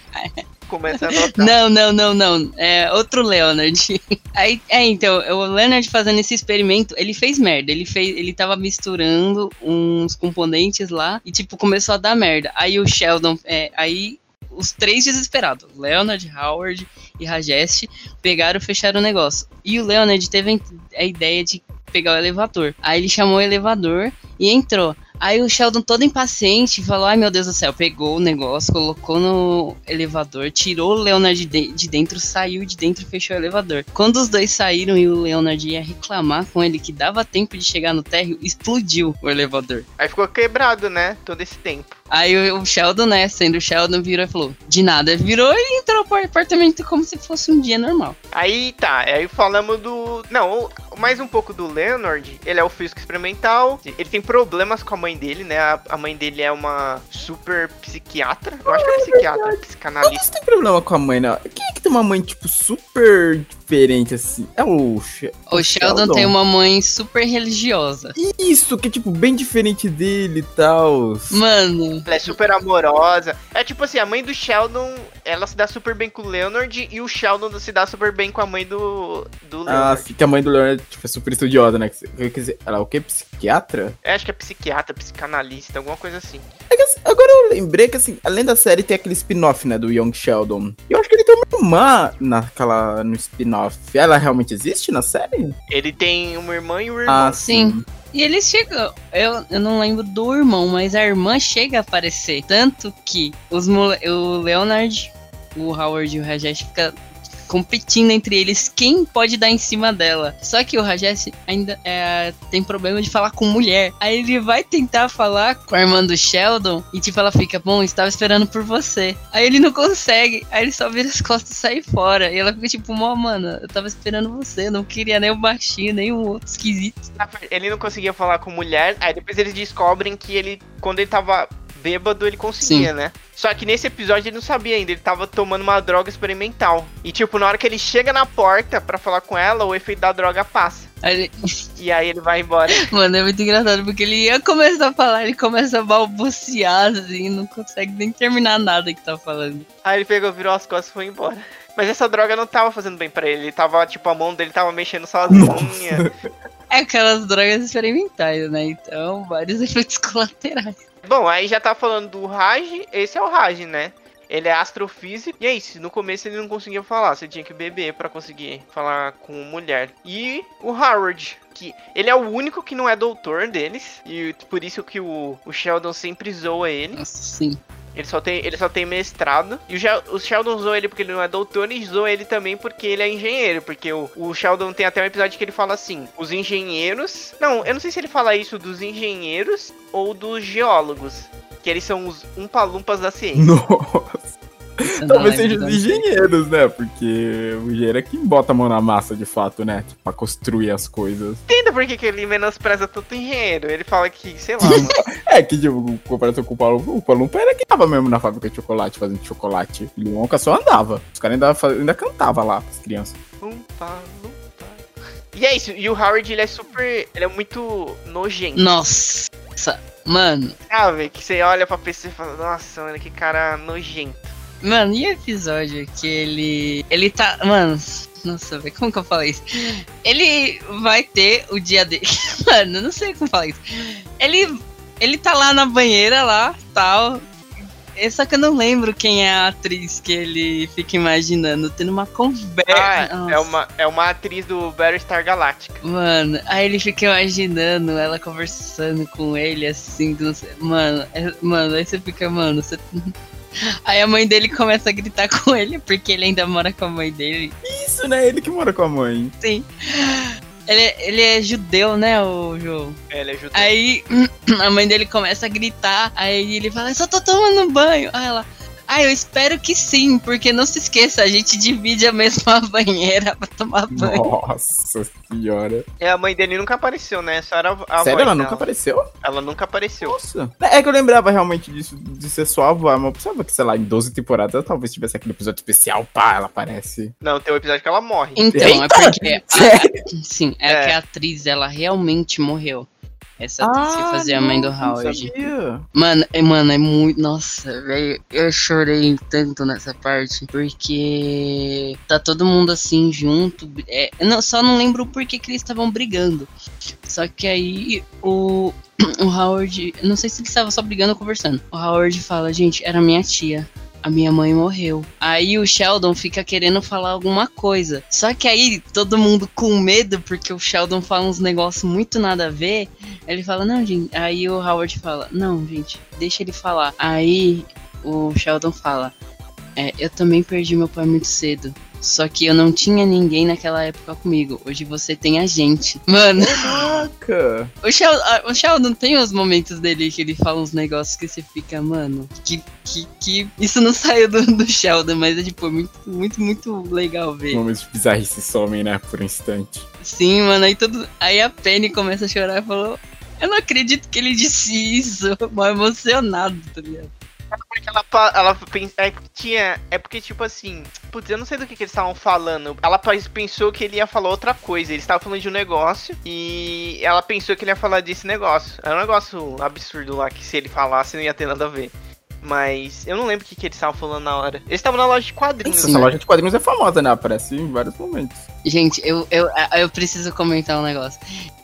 Começa a anotar. Não, não, não, não. É outro Leonard. Aí, é, então, o Leonard fazendo esse experimento, ele fez merda. Ele fez, ele tava misturando uns componentes lá e tipo começou a dar merda. Aí o Sheldon, é, aí os três desesperados, Leonard, Howard e Rajesh, pegaram e fecharam o negócio. E o Leonard teve a ideia de pegar o elevador. Aí ele chamou o elevador e entrou. Aí o Sheldon todo impaciente falou: Ai meu Deus do céu, pegou o negócio, colocou no elevador, tirou o Leonard de, de dentro, saiu de dentro e fechou o elevador. Quando os dois saíram e o Leonard ia reclamar com ele que dava tempo de chegar no térreo, explodiu o elevador. Aí ficou quebrado, né? Todo esse tempo. Aí o, Sheldon, né, sendo o Sheldon, virou e falou: De nada, virou e entrou pro apartamento como se fosse um dia normal. Aí tá, aí falamos do. Não, mais um pouco do Leonard. Ele é o físico experimental. Ele tem problemas com a mãe dele, né? A, a mãe dele é uma super psiquiatra. Eu acho que é psiquiatra, psicanalista. Você tem problema com a mãe, não? Quem é que tem uma mãe, tipo, super diferente, assim? É o... She- O Sheldon tem uma mãe super religiosa. Isso, que é, tipo, bem diferente dele e tal. Mano, Ela é super amorosa. É tipo assim, a mãe do Sheldon, ela se dá super bem com o Leonard e o Sheldon se dá super bem com a mãe do, do Ah, Leonard. sim, que a mãe do Leonard, tipo, é super estudiosa, né? Quer dizer, ela é o quê? Psiquiatra? Eu acho que é psiquiatra, psicanalista, alguma coisa assim. É que, assim, agora eu lembrei que, assim, além da série, tem aquele spin-off, né, do Young Sheldon. E eu acho que ele tem uma irmã naquela, no spin-off. Ela realmente existe na série? Ele tem uma irmã e um irmão. Ah, sim. E eles chegam. Eu, eu não lembro do irmão, mas a irmã chega a aparecer. Tanto que os o Leonard, o Howard e o Rajesh fica competindo entre eles quem pode dar em cima dela. Só que o Rajesh ainda é, tem problema de falar com mulher. Aí ele vai tentar falar com a irmã do Sheldon e tipo, ela fica, bom, estava esperando por você. Aí ele não consegue, aí ele só vira as costas e sai fora. E ela fica tipo, mó, mano, eu tava esperando você, não queria nem o baixinho, nem o outro esquisito. Ele não conseguia falar com mulher, aí depois eles descobrem que ele, quando ele tava bêbado, ele conseguia, Sim. né? Só que nesse episódio ele não sabia ainda, ele tava tomando uma droga experimental. E tipo, na hora que ele chega na porta pra falar com ela, o efeito da droga passa. Aí E aí ele vai embora. Mano, é muito engraçado porque ele ia começar a falar, ele começa a balbuciar assim, não consegue nem terminar nada que tá falando. Aí ele pegou, virou as costas e foi embora. Mas essa droga não tava fazendo bem pra ele. Ele tava, tipo, a mão dele tava mexendo sozinha. É aquelas drogas experimentais, né? Então, vários efeitos colaterais. Bom, aí já tá falando do Raj. Esse é o Raj, né? Ele é astrofísico. E é isso, no começo ele não conseguia falar. Você tinha que beber pra conseguir falar com mulher. E o Howard, que ele é o único que não é doutor deles. E por isso que o, o Sheldon sempre zoa ele. Nossa, sim. Ele só tem, ele só tem mestrado. E o, o Sheldon zoa ele porque ele não é doutor e zoa ele também porque ele é engenheiro. Porque o, o Sheldon tem até um episódio que ele fala assim: os engenheiros. Não, eu não sei se ele fala isso dos engenheiros ou dos geólogos. Que eles são os umpalumpas da ciência. Nossa. Talvez lembro seja os engenheiros, né? Porque o engenheiro é quem bota a mão na massa de fato, né? Tipo, pra construir as coisas. Entenda por que, que ele menospreza tanto engenheiro. Ele fala que, sei lá, mano. É que, tipo, comparação com o Paulo, o Paulo era quem tava mesmo na fábrica de chocolate, fazendo chocolate. E o Wonka só andava. Os caras ainda, ainda cantavam lá, as crianças. Umpa, lumpa. E é isso, e o Howard ele é super. Ele é muito nojento. Nossa, mano. Sabe? Que você olha pra pessoa e fala, nossa, mano, que cara nojento. Mano, e o episódio que ele. Ele tá. Mano, nossa, velho, como que eu falo isso? Ele vai ter o dia dele. Mano, não sei como falar isso. Ele. Ele tá lá na banheira lá, tal. É Só que eu não lembro quem é a atriz que ele fica imaginando, tendo uma conversa. Ah, é uma, é uma atriz do Battlestar Galactica. Mano, aí ele fica imaginando ela conversando com ele assim, não sei- mano, é- mano, aí você fica, mano, você. Aí a mãe dele começa a gritar com ele, porque ele ainda mora com a mãe dele. Isso, né? Ele que mora com a mãe. Sim. Ele, é- ele é judeu, né, o João? Ela ajudou. Aí a mãe dele começa a gritar, aí ele fala, eu só tô tomando banho. Aí ela, ah, eu espero que sim, porque não se esqueça, a gente divide a mesma banheira pra tomar banho. Nossa senhora. E a mãe dele nunca apareceu, né? Só era a Sério, ela dela. nunca apareceu? Ela nunca apareceu. Nossa. É que eu lembrava realmente disso, de ser só a avó, mas eu pensava que, sei lá, em 12 temporadas talvez tivesse aquele episódio especial, pá, ela aparece. Não, tem um episódio que ela morre. Então, é Eita! porque. a- sim, é, É. que a atriz, ela realmente morreu. Essa atriz que fazia a mãe do Ah, Howard. Mano, é, mano, é muito. Nossa, velho. Eu chorei tanto nessa parte. Porque tá todo mundo assim junto. É, eu não, só não lembro por que, que eles estavam brigando. Só que aí o. O Howard. Não sei se eles estavam só brigando ou conversando. O Howard fala, gente, era minha tia. A minha mãe morreu. Aí o Sheldon fica querendo falar alguma coisa. Só que aí todo mundo com medo, porque o Sheldon fala uns negócios muito nada a ver. Ele fala, não, gente. Aí o Howard fala, não, gente, deixa ele falar. Aí o Sheldon fala, é, eu também perdi meu pai muito cedo. Só que eu não tinha ninguém naquela época comigo. Hoje você tem a gente. Mano, Caraca. o Sheldon, o Sheldon tem os momentos dele que ele fala uns negócios que você fica, mano, que, que, que isso não saiu do, do Sheldon, mas é tipo muito, muito, muito legal ver. Momentos de bizarrice somem, né? Por um instante. Sim, mano, aí todo. Aí a Penny começa a chorar e falou. Eu não acredito que ele disse isso. Mal emocionado, tá ligado? Porque ela, ela pen- é, que tinha. É porque, tipo assim. Putz, eu não sei do que, que eles estavam falando. Ela pensou que ele ia falar outra coisa. Eles estavam falando de um negócio. E ela pensou que ele ia falar desse negócio. Era um negócio absurdo lá que se ele falasse não ia ter nada a ver. Mas eu não lembro o que, que eles estavam falando na hora. Eles estavam na loja de quadrinhos. Essa loja de quadrinhos é famosa, né? Aparece em vários momentos. Gente, eu, eu, eu preciso comentar um negócio.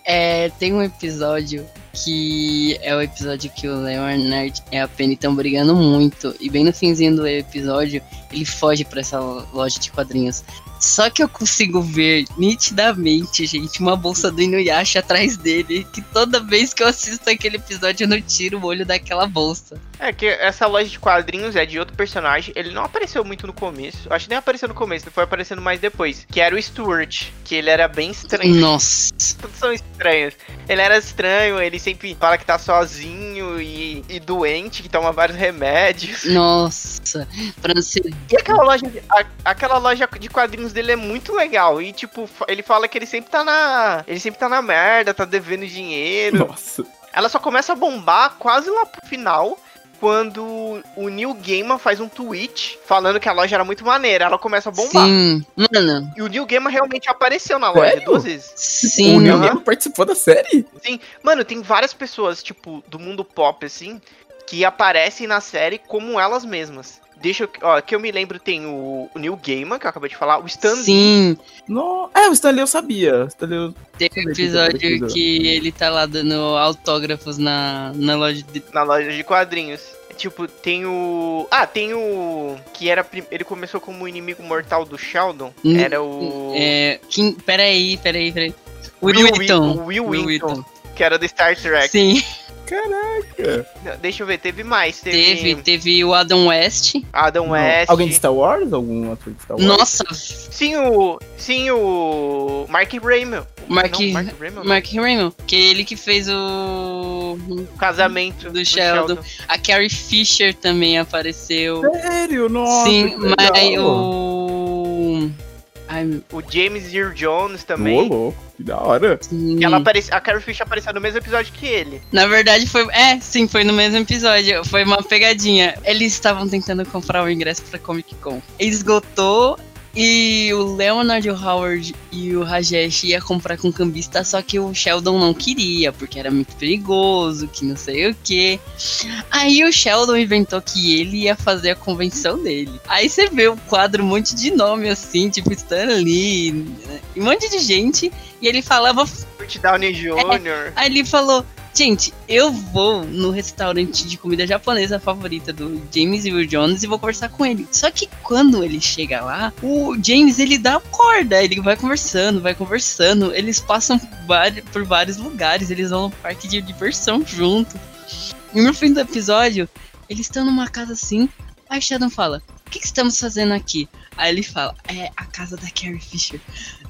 É, tem um episódio que é o episódio que o Leonard e a Penny estão brigando muito. E bem no finzinho do episódio, ele foge pra essa loja de quadrinhos. Só que eu consigo ver nitidamente, gente, uma bolsa do Inuyasha atrás dele. Que toda vez que eu assisto aquele episódio, eu não tiro o olho daquela bolsa. É que essa loja de quadrinhos é de outro personagem. Ele não apareceu muito no começo. Acho que nem apareceu no começo, foi aparecendo mais depois. Que era o Stuart. Que ele era bem estranho. Nossa. Todos são estranhos. Ele era estranho, ele sempre fala que tá sozinho e, e doente, que toma vários remédios. Nossa. Francês. E aquela loja, a- aquela loja de quadrinhos dele é muito legal. E tipo, ele fala que ele sempre tá na. Ele sempre tá na merda, tá devendo dinheiro. Nossa. Ela só começa a bombar quase lá pro final. Quando o Neil Gaiman faz um tweet falando que a loja era muito maneira, ela começa a bombar. Sim. Mano, E o Neil Gaiman realmente apareceu na loja Sério? duas vezes. o sim. Neil aham. Gaiman participou da série? Sim, mano, tem várias pessoas, tipo, do mundo pop, assim, que aparecem na série como elas mesmas. Deixa eu. Ó, que eu me lembro, tem o, o Neil Gaiman, que eu acabei de falar, o Stan Lee. Sim. No... É, o Stanley eu sabia. Stanley eu... Teve um episódio que ele tá lá dando autógrafos na, na loja de. na loja de quadrinhos. Tipo, tem o. Ah, tem o. Que era. prim- Ele começou como o inimigo mortal do Sheldon. Hum, Era o. É. Quem, peraí, peraí, peraí. Will Will Wheaton, Will Wheaton. Que era do Star Trek. Sim, Caraca. Não, Deixa eu ver, teve mais. Teve, teve, teve o Adam West. Adam Não. West. Alguém de Star Wars? Algum ator de Star Wars? Nossa, Sim, o. Sim, o. Mark Raymond. Mark- Não, Mark Raymond. Mark Hamill, que é ele que fez o. O casamento Do Sheldon. A Carrie Fisher também apareceu. Sério? Nossa, Sim, mas o. Ai, O James Earl Jones Ô, também. louco, que da hora. sim. Que ela aparece, a Carrie Fisher apareceu no mesmo episódio que ele. Na verdade foi. É, sim, foi no mesmo episódio. Foi uma pegadinha. Eles estavam tentando comprar o ingresso pra Comic Con. Esgotou. E o Leonard Howard e o Rajesh ia comprar com cambista, só que o Sheldon não queria, porque era muito perigoso, que não sei o que. Aí o Sheldon inventou que ele ia fazer a convenção dele. Aí você vê o quadro, um monte de nome assim, tipo Stan Lee, né, um monte de gente, e ele falava Robert Downey Jr. Aí ele falou: Gente, eu vou no restaurante de comida japonesa favorita do James Earl Jones e vou conversar com ele. Só que quando ele chega lá, o James ele dá corda, ele vai conversando, vai conversando. Eles passam por vários lugares, eles vão no parque de diversão junto. E no fim do episódio, eles estão numa casa assim. Aí o Sheldon fala: O que, que estamos fazendo aqui? Aí ele fala: É a casa da Carrie Fisher.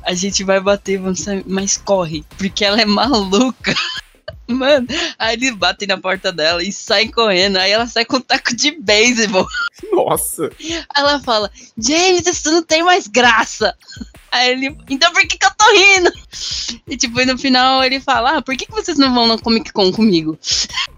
A gente vai bater, vamos sair, mas corre, porque ela é maluca. Mano, aí eles batem na porta dela e saem correndo. Aí ela sai com um taco de beisebol. Nossa. Ela fala: James, isso não tem mais graça. Aí ele, então por que, que eu tô rindo? E tipo, e no final ele fala: Ah, por que, que vocês não vão na Comic Con comigo?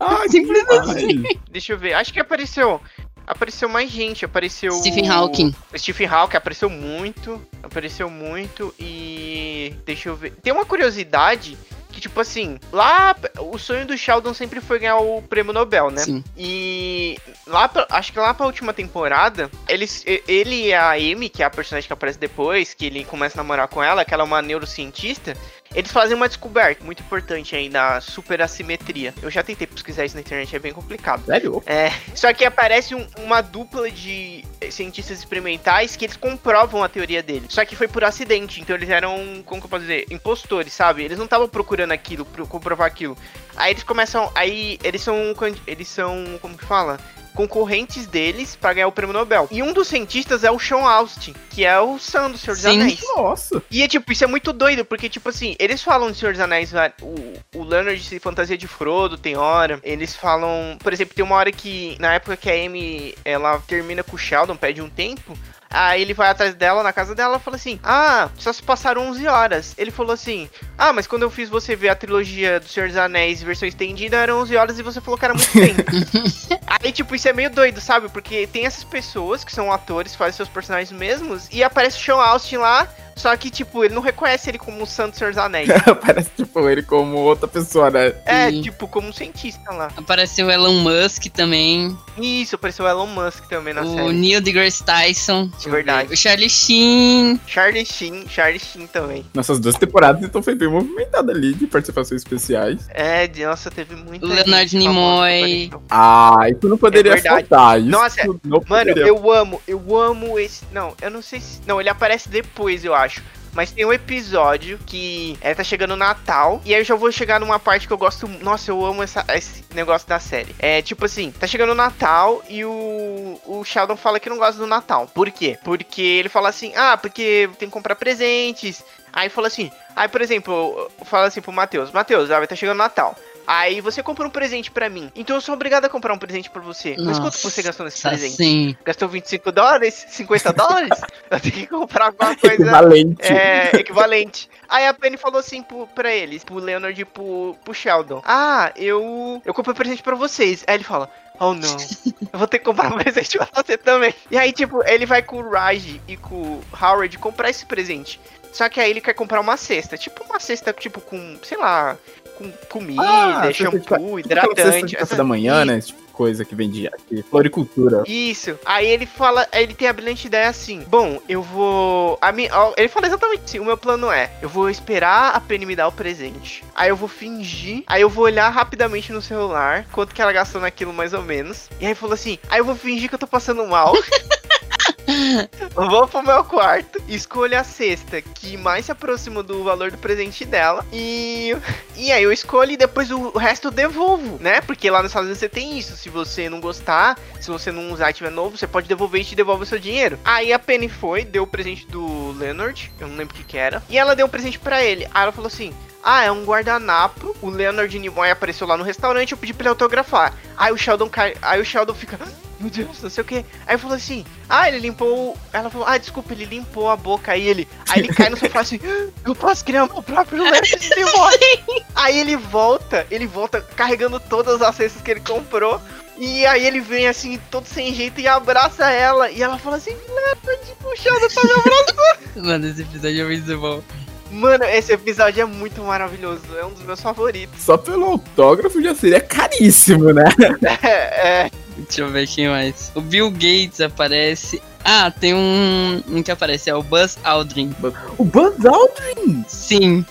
Ah, que Simples demais. Deixa eu ver. Acho que apareceu. Apareceu mais gente. Apareceu. Stephen Hawking. Stephen Hawking apareceu muito. Apareceu muito. E. Deixa eu ver. Tem uma curiosidade. Que, tipo assim, lá o sonho do Sheldon sempre foi ganhar o prêmio Nobel, né? Sim. E lá, pra- acho que lá pra última temporada, eles, e- ele e a Amy, que é a personagem que aparece depois, que ele começa a namorar com ela, que ela é uma neurocientista, eles fazem uma descoberta muito importante aí da superassimetria. Eu já tentei pesquisar isso na internet, é bem complicado. Sério? É, só que aparece um- uma dupla de cientistas experimentais que eles comprovam a teoria dele. Só que foi por acidente, então eles eram, como que eu posso dizer, impostores, sabe? Eles não estavam procurando aquilo, pro comprovar aquilo. Aí eles começam, aí eles são, eles são, como que fala? Concorrentes deles pra ganhar o prêmio Nobel. E um dos cientistas é o Sean Austin, que é o Sam do Senhor dos Sim. Anéis. Nossa. E é tipo, isso é muito doido, porque, tipo assim, eles falam de Senhor dos Anéis, né, o, o Leonard se fantasia de Frodo, tem hora. Eles falam, por exemplo, tem uma hora que, na época que a Amy, ela termina com o Sheldon, pede um tempo. Aí ele vai atrás dela, na casa dela, e fala assim: Ah, só se passaram 11 horas. Ele falou assim: Ah, mas quando eu fiz você ver a trilogia do Senhor dos Anéis versão estendida, eram 11 horas e você falou que era muito tempo. Aí, tipo, isso é meio doido, sabe? Porque tem essas pessoas que são atores, fazem seus personagens mesmos, e aparece o Sean Austin lá Só que, tipo, ele não reconhece ele como o Santo Senhor dos Anéis. Parece, tipo, ele como outra pessoa, né? é, Sim. tipo, como um cientista lá. Apareceu o Elon Musk também. Isso, apareceu o Elon Musk também na o série. Neil deGrasse Tyson. eu Verdade. ver, O Charlie Sheen. Charlie Sheen, Charlie Sheen também. Nossas duas temporadas então foi bem movimentada ali de participações especiais. É, de- nossa, teve muita O Leonard gente famosa Nimoy. Ah, isso não poderia É faltar. Isso Nossa, não Mano, poderia. eu amo, eu amo esse. Não, eu não sei se. Não, ele aparece depois, eu acho. Mas tem um episódio que é, tá chegando Natal. E aí eu já vou chegar numa parte que eu gosto. Nossa, eu amo essa- esse negócio da série. É tipo assim: tá chegando Natal e o, o Sheldon fala que não gosta do Natal. Por quê? Porque ele fala assim: ah, porque tem que comprar presentes. Aí fala assim: aí por exemplo, fala assim pro Matheus: Matheus, vai tá chegando Natal. Aí você compra um presente pra mim. Então eu sou obrigado a comprar um presente pra você. Mas quanto você gastou nesse Nossa, presente? Sim. Gastou 25 dólares? 50 dólares? Eu tenho que comprar alguma coisa Equivalente. é, equivalente. Aí a Penny falou assim pro, pra eles, pro Leonard e pro, pro Sheldon. Ah, eu. Eu comprei presente pra vocês. Aí ele fala. Oh não, eu vou ter que comprar um presente pra você também. E aí, tipo, ele vai com o Raj e com o Howard comprar esse presente. Só que aí ele quer comprar uma cesta. Tipo uma cesta, tipo, com, sei lá, com comida, Ah, shampoo, cesta hidratante. café essa- da manhã, né? Esse tipo de coisa que vende aqui. Floricultura. Isso. Aí ele fala, ele tem a brilhante ideia assim: Bom, eu vou. A mi, ó, ele fala exatamente assim: o meu plano é: eu vou esperar a Penny me dar o presente. Aí eu vou fingir. Aí eu vou olhar rapidamente no celular quanto que ela gastou naquilo, mais ou menos. E aí falou assim: aí eu vou fingir que eu tô passando mal. Vou pro meu quarto, escolho a cesta que mais se aproxima do valor do presente dela. E. E aí eu escolho e depois o resto eu devolvo, né? Porque lá nos Estados Unidos você tem isso. Se você não gostar, se você não usar e tiver novo, você pode devolver e te devolve o seu dinheiro. Aí a Penny foi, deu o presente do Leonard, eu não lembro o que, que era. E ela deu o presente pra ele. Aí ela falou assim. Ah, é um guardanapo. O Leonard Nimoy apareceu lá no restaurante. Eu pedi pra ele autografar. Aí o Sheldon cai. Aí o Sheldon fica. "Ah, Meu Deus, não sei o que. Aí falou assim: Ah, ele limpou. o-" Ela falou: Ah, desculpa, ele limpou a boca. Aí ele. Aí ele cai no sofá assim: "Ah, Eu posso criar meu próprio Leonard Nimoy. Aí ele volta. Ele volta carregando todas as cestas que ele comprou. E aí ele vem assim, todo sem jeito, e abraça ela. E ela fala assim: Leonard, o Sheldon tá me abraçando. Mano, esse episódio é muito bom. Mano, esse episódio é muito maravilhoso. É um dos meus favoritos. Só pelo autógrafo já seria caríssimo, né? É, é. Deixa eu ver quem mais. O Bill Gates aparece. Ah, tem um, um que aparece, é o Buzz Aldrin. O Buzz Aldrin! Sim.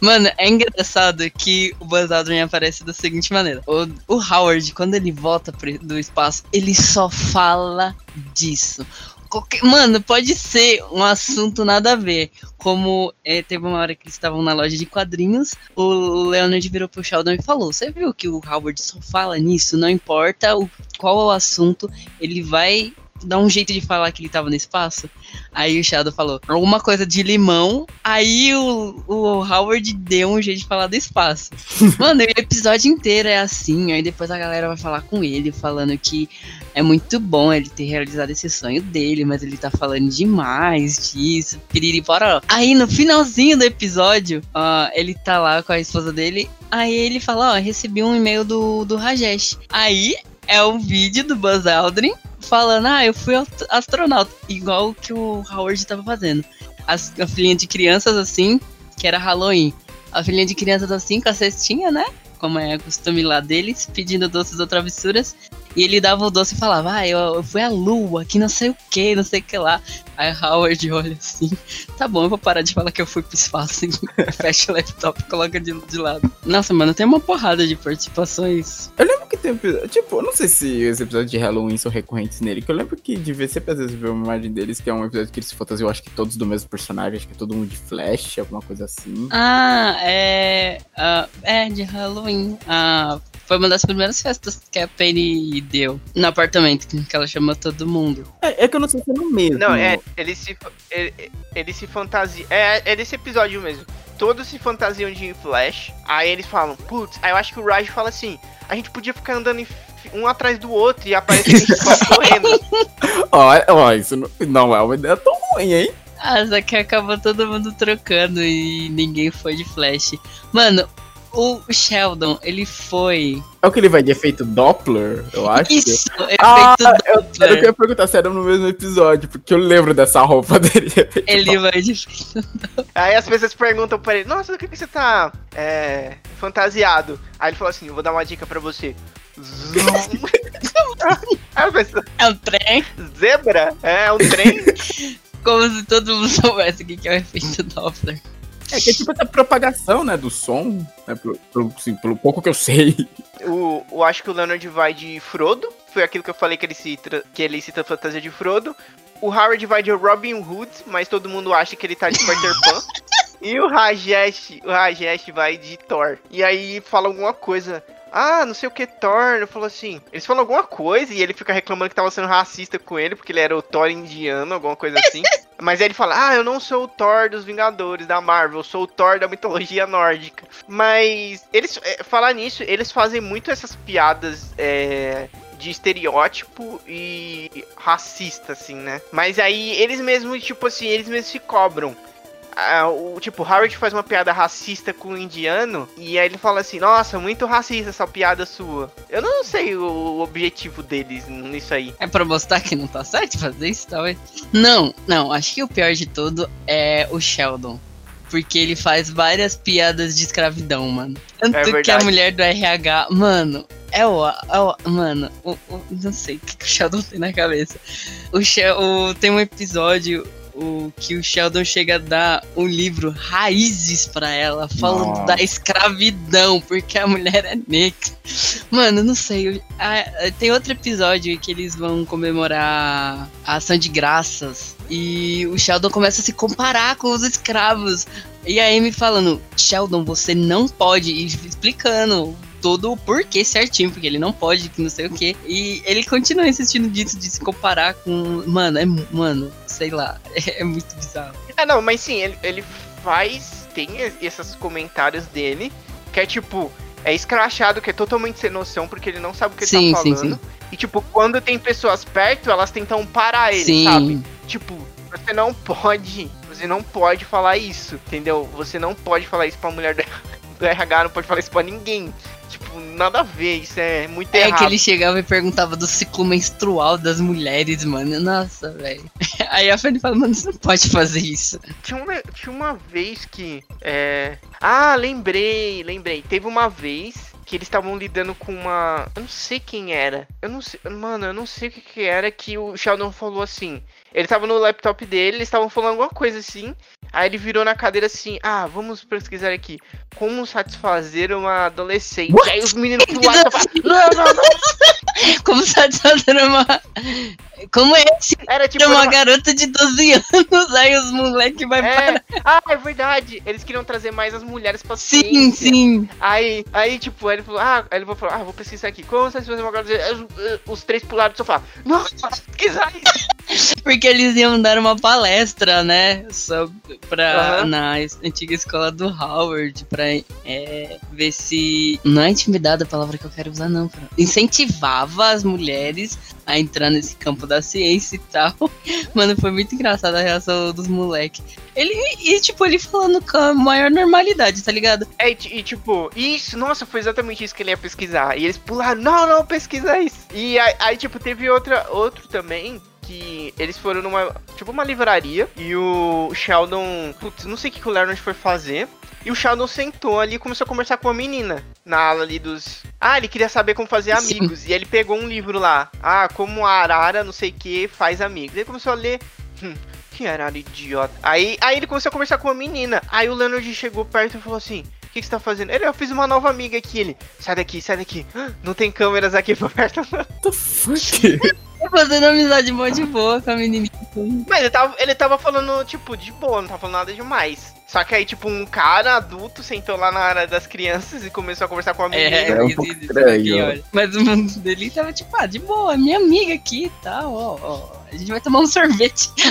Mano, é engraçado que o Buzz Aldrin aparece da seguinte maneira. O, o Howard, quando ele volta pre- do espaço, ele só fala disso. Qualquer- mano, pode ser um assunto nada a ver. Como é, teve uma hora que eles estavam na loja de quadrinhos, o Leonard virou pro Sheldon e falou: Você viu que o Howard só fala nisso? Não importa o, qual é o assunto, ele vai dar um jeito de falar que ele tava no espaço. Aí o Sheldon falou alguma coisa de limão. Aí o, o Howard deu um jeito de falar do espaço. Mano, o episódio inteiro é assim. Aí depois a galera vai falar com ele, falando que é muito bom ele ter realizado esse sonho dele, mas ele tá falando demais disso, piriri poró. Aí no finalzinho do episódio, ó, ele tá lá com a esposa dele. Aí ele fala: Ó, recebi um e-mail do, do Rajesh. Aí é um vídeo do Buzz Aldrin falando, ah, eu fui ast- astronauta, igual que o Howard tava fazendo. As, a filhinha de crianças assim, que era Halloween. A filhinha de crianças assim, com a cestinha, né? Como é costume lá deles, pedindo doces ou travessuras. E ele dava o doce e falava, ah, eu, eu fui à lua, que não sei o que, não sei o que lá. Aí Howard olha assim, tá bom, eu vou parar de falar que eu fui pro espaço. Fecha o laptop e coloca de, de lado. Nossa, mano, tem uma porrada de participações. Eu lembro que tem episódio. Tipo, eu não sei se os episódios de Halloween são recorrentes nele. Que eu lembro que de vez sempre às vezes ver uma imagem deles, que é um episódio que eles se fantasiam, eu acho que todos do mesmo personagem, acho que é todo mundo de Flash, alguma coisa assim. Ah, é. ah, é, de Halloween. Ah, foi uma das primeiras festas que a Penny deu no apartamento, que ela chamou todo mundo. É, é que eu não sei se é no mesmo. Não, é, ele se, ele, ele se fantasia. É, é desse episódio mesmo. Todos se fantasiam de Flash. Aí eles falam, putz. Aí eu acho que o Raj fala assim: a gente podia ficar andando em um atrás do outro e aparecer a gente só correndo. Ó, ó, isso não, não é uma ideia tão ruim, hein? Ah, só que acabou todo mundo trocando e ninguém foi de Flash. Mano, o Sheldon, ele foi. É o que ele vai de efeito Doppler, eu acho. Isso, Ah, efeito eu, eu Doppler. queria perguntar se era no mesmo episódio, porque eu lembro dessa roupa dele. de efeito Ele vai de. Aí as pessoas perguntam pra ele, nossa, do que, que você tá é, fantasiado? Aí ele falou assim, eu vou dar uma dica pra você. Zoom. Pessoa, É um trem. zebra? É um trem? Como se todo mundo soubesse o que que é o efeito Doppler. É que é tipo essa propagação, né, do som, né, pelo, pelo, assim, pelo pouco que eu sei. o, eu acho que o Leonard vai de Frodo. Foi aquilo que eu falei que ele cita, que ele cita a fantasia de Frodo. O Howard vai de Robin Hood, mas todo mundo acha que ele tá de Peter Pan. E o Rajesh, o Rajesh vai de Thor. E aí fala alguma coisa. Ah, não sei o que Thor. Ele falou assim. Eles falam alguma coisa e ele fica reclamando que tava sendo racista com ele, porque ele era o Thor indiano, alguma coisa assim. Mas aí ele fala: Ah, eu não sou o Thor dos Vingadores da Marvel, eu sou o Thor da mitologia nórdica. Mas eles, é, falar nisso, eles fazem muito essas piadas é, de estereótipo e racista, assim, né? Mas aí eles mesmos, tipo assim, eles mesmos se cobram. Ah, o tipo, Howard faz uma piada racista com o indiano e aí ele fala assim: Nossa, muito racista essa piada sua. Eu não sei o, o objetivo deles nisso aí. É pra mostrar que não tá certo fazer isso, talvez? Não, não, acho que o pior de tudo é o Sheldon. Porque ele faz várias piadas de escravidão, mano. Tanto É que a mulher do RH, mano, é o. É o mano, o, o- não sei o que, que o Sheldon tem na cabeça. O, Shel- o- tem um episódio o, que o Sheldon chega a dar um livro Raízes pra ela, falando Nossa. da escravidão, porque a mulher é negra. Mano, não sei. eu- ah, tem outro episódio que eles vão comemorar a ação de graças. E o Sheldon começa a se comparar com os escravos. E a Amy falando, Sheldon, você não pode. E explicando todo o porquê certinho, porque ele não pode, que não sei o quê. E ele continua insistindo disso, de se comparar com. Mano, é. Mano, sei lá. É, muito bizarro. É, não, mas sim, ele, ele faz. Tem esses comentários dele, que é tipo. É escrachado, que é totalmente sem noção, porque ele não sabe o que Sim, ele tá sim, falando. E, tipo, quando tem pessoas perto, elas tentam parar ele, Sim. sabe? Tipo, você não pode. Você não pode falar isso, entendeu? Você não pode falar isso pra mulher do do RH, não pode falar isso pra ninguém. Tipo, nada a ver, isso é muito É errado. que ele chegava e perguntava do ciclo menstrual das mulheres, mano. Nossa, velho. Aí a Fanny fala, mano, você não pode fazer isso. Tinha uma, tinha uma vez que. É... Ah, lembrei, lembrei. Teve uma vez que eles estavam lidando com uma. Eu não sei quem era. Eu não sei. Mano, eu não sei o que, que era que o Sheldon falou assim. Ele tava no laptop dele, eles estavam falando alguma coisa assim. Aí ele virou na cadeira assim: Ah, vamos pesquisar aqui. Como satisfazer uma adolescente. Aí os meninos pularam Não, não, não. Como satisfazer uma. Como é esse? Era tipo. Uma uma- garota de 12 anos, aí os moleques vai parar. É, ah, é verdade. Eles queriam trazer mais as mulheres pra Sim, ciência. sim. Aí, aí, tipo, ele falou, ah, aí ele falou, ah, vou pesquisar aqui. Como você fazer uma garota? Aí Os, os três pularam do sofá. Não, pesquisar isso. Porque eles iam dar uma palestra, né? Sobre, pra, Aham. Na antiga escola do Howard, pra é, ver se. Não é intimidada a palavra que eu quero usar, não. Pra, incentivava as mulheres a entrar nesse campo da ciência e tal. Mano, foi muito engraçada a reação dos moleques. Ele, e, tipo, ele falando com a maior normalidade, tá ligado? É, e, e, tipo, isso, nossa, foi exatamente isso que ele ia pesquisar. E eles pularam, não, não, pesquisa isso. E aí, aí, tipo, teve outra, outro também. Que eles foram numa, tipo, uma livraria. E o Sheldon, putz, não sei o que que o Leonard foi fazer. E o Sheldon sentou ali e começou a conversar com uma menina. Na aula ali dos. Ah, ele queria saber como fazer Sim. amigos. E ele pegou um livro lá. Ah, como a arara, não sei o que, faz amigos. Ele começou a ler. Hum, que arara idiota. Aí, aí ele começou a conversar com uma menina. Aí o Leonard chegou perto e falou assim: que, que você tá fazendo? Ele, eu fiz uma nova amiga aqui. Ele, sai daqui, sai daqui. Não tem câmeras aqui por perto. não." What the fuck? Tá fazendo amizade mó de boa com a menininha. Mas ele tava, ele tava falando, tipo, de boa, não tava falando nada demais. Só que aí, tipo, um cara adulto sentou lá na área das crianças e começou a conversar com a menina. É um isso- pouco estranho. aqui, olha. Mas o mundo dele tava tipo, ah, de boa, minha amiga aqui e tal, ó, ó. A gente vai tomar um sorvete.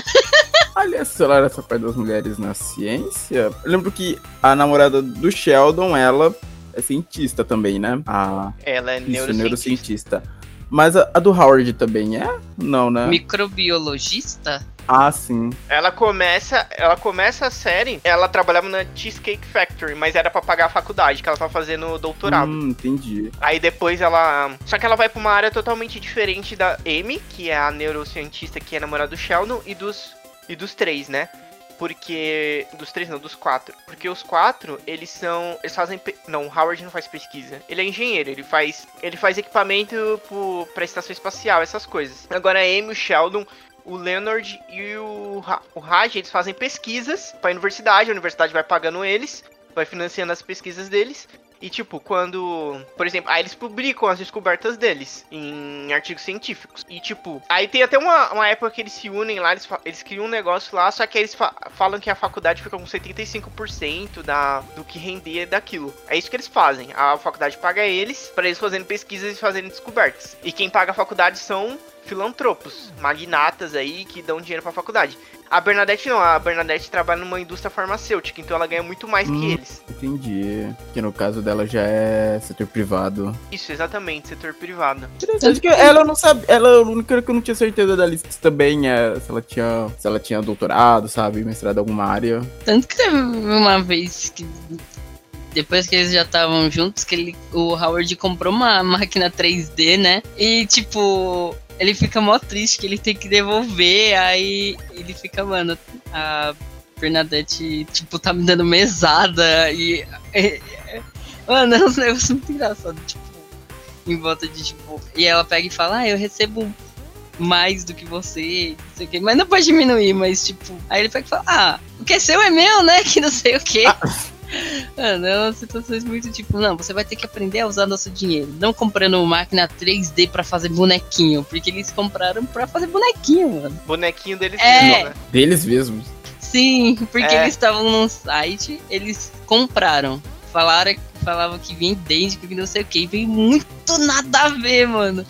Olha só lá essa parte das mulheres na ciência. Eu lembro que a namorada do Sheldon, ela é cientista também, né? A Ela é isso, neurocientista. neurocientista. Mas a, a do Howard também é? Não, né? Microbiologista? Ah, sim. Ela começa, ela começa a série, ela trabalhava na Cheesecake Factory, mas era pra pagar a faculdade, que ela tava fazendo doutorado. Hum, entendi. Aí depois ela. Só que ela vai pra uma área totalmente diferente da Amy, que é a neurocientista que é namorada do Sheldon, e dos. E dos três, né? Porque. Dos três não, dos quatro. Porque os quatro, eles são. Eles fazem. Não, o Howard não faz pesquisa. Ele é engenheiro, ele faz. Ele faz equipamento pro, pra estação espacial, essas coisas. Agora a Amy, o Sheldon. O Leonard e o, o Raj, eles fazem pesquisas pra universidade, a universidade vai pagando eles, vai financiando as pesquisas deles. E tipo, quando. Por exemplo, aí eles publicam as descobertas deles em artigos científicos. E tipo, aí tem até uma, uma época que eles se unem lá, eles, eles criam um negócio lá, só que eles fa- falam que a faculdade fica com 75% da, do que render daquilo. É isso que eles fazem. A faculdade paga eles para eles fazerem pesquisas e fazerem descobertas. E quem paga a faculdade são filantropos, magnatas aí que dão dinheiro pra faculdade. A Bernadette não, a Bernadette trabalha numa indústria farmacêutica, então ela ganha muito mais que Hum. eles. Entendi. Que no caso dela já é setor privado. Isso, exatamente, setor privado. Interessante que ela não sabe. Ela é a única que eu não tinha certeza da lista também é se ela tinha. Se ela tinha doutorado, sabe? Mestrado em alguma área. Tanto que teve uma vez que. Depois que eles já estavam juntos, que ele, o Howard comprou uma máquina 3D, né? E tipo, ele fica mó triste que ele tem que devolver. Aí ele fica, mano, a Bernadette, tipo, tá me dando mesada. E. Mano, é um negócio muito engraçado, tipo, em volta de tipo. E ela pega e fala, ah, eu recebo mais do que você, não sei o quê. Mas não pode diminuir, mas tipo. Aí ele pega e fala, ah, o que é seu é meu, né? Que não sei o quê. Mano, é umas situações muito tipo, não, você vai ter que aprender a usar nosso dinheiro. Não comprando máquina 3D pra fazer bonequinho, porque eles compraram pra fazer bonequinho, mano. Bonequinho deles É. mesmo, né? Deles mesmos. Sim, porque É. eles estavam num site, eles compraram. Falaram, falavam que vinha idêntico, que não sei o que, veio muito nada a ver, mano.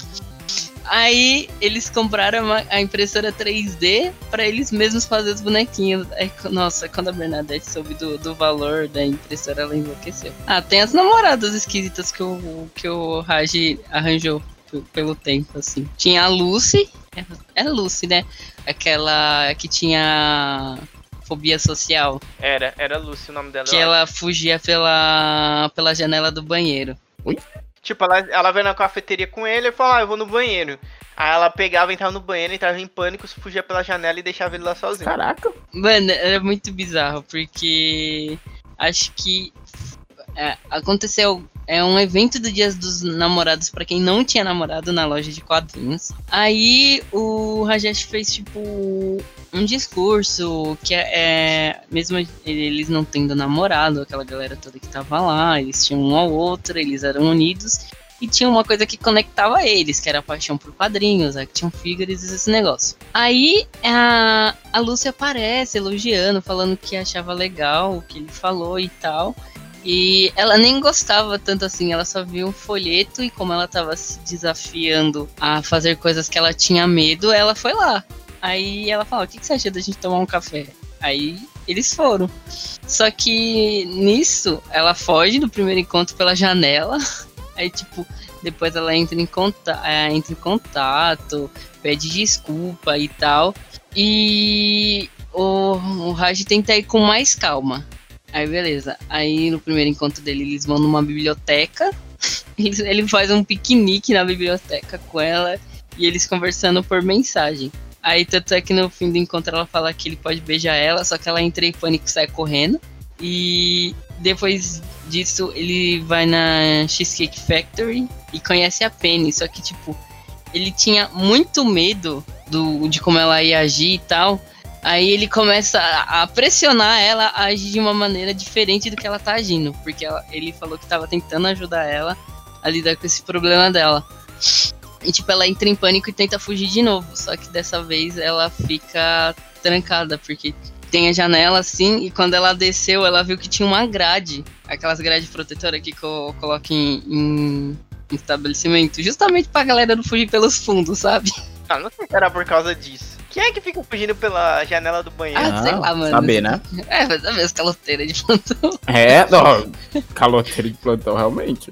Aí eles compraram a impressora 3D pra eles mesmos fazer os bonequinhos. Aí, co- nossa, quando a Bernadette soube do, do valor da impressora, ela enlouqueceu. Ah, tem as namoradas esquisitas que o, que o Raj arranjou pe- pelo tempo, assim. Tinha a Lucy, é, é Lucy, né? Aquela que tinha fobia social, Era, era Lucy o nome dela. que ela fugia pela, pela janela do banheiro. Tipo, ela, ela veio na cafeteria com ele e falou, ah, eu vou no banheiro. Aí ela pegava, entrava no banheiro, entrava em pânico, fugia pela janela e deixava ele lá sozinho. Caraca. Mano, era muito bizarro, porque acho que é, aconteceu. É um evento do Dia dos Namorados pra quem não tinha namorado na loja de quadrinhos. Aí o Rajesh fez tipo um discurso que é, é- mesmo eles não tendo namorado, aquela galera toda que tava lá, eles tinham um ao outro, eles eram unidos e tinha uma coisa que conectava eles, que era a paixão por quadrinhos, action figures e esse negócio. Aí a, a Lúcia aparece elogiando, falando que achava legal o que ele falou e tal. E ela nem gostava tanto assim, ela só viu um folheto e como ela tava se desafiando a fazer coisas que ela tinha medo, ela foi lá. Aí ela falou: O que, que você acha da gente tomar um café? Aí eles foram. Só que nisso, ela foge do primeiro encontro pela janela. Aí, tipo, depois ela entra em, conta é, entra em contato, pede desculpa e tal. E o, o Raj tenta ir com mais calma. Aí, beleza. Aí, no primeiro encontro dele, eles vão numa biblioteca. Ele faz um piquenique na biblioteca com ela. E eles conversando por mensagem. Aí, tanto é que no fim do encontro ela fala que ele pode beijar ela, só que ela entra em pânico e sai correndo. E depois disso, ele vai na Cheesecake Factory e conhece a Penny. Só que, tipo, ele tinha muito medo do, de como ela ia agir e tal. Aí ele começa a pressionar ela a agir de uma maneira diferente do que ela tá agindo. Porque ela- ele falou que tava tentando ajudar ela a lidar com esse problema dela. E tipo, ela entra em pânico e tenta fugir de novo. Só que dessa vez ela fica trancada, porque tem a janela assim, e quando ela desceu, ela viu que tinha uma grade. Aquelas grades protetoras que co coloca em, em estabelecimento. Justamente pra galera não fugir pelos fundos, sabe? Ah, não sei se era por causa disso. Quem é que fica fugindo pela janela do banheiro? Ah, sei lá, mano. Saber, né? É, vai saber as caloteiras de plantão. É, não. Caloteiro de plantão, realmente.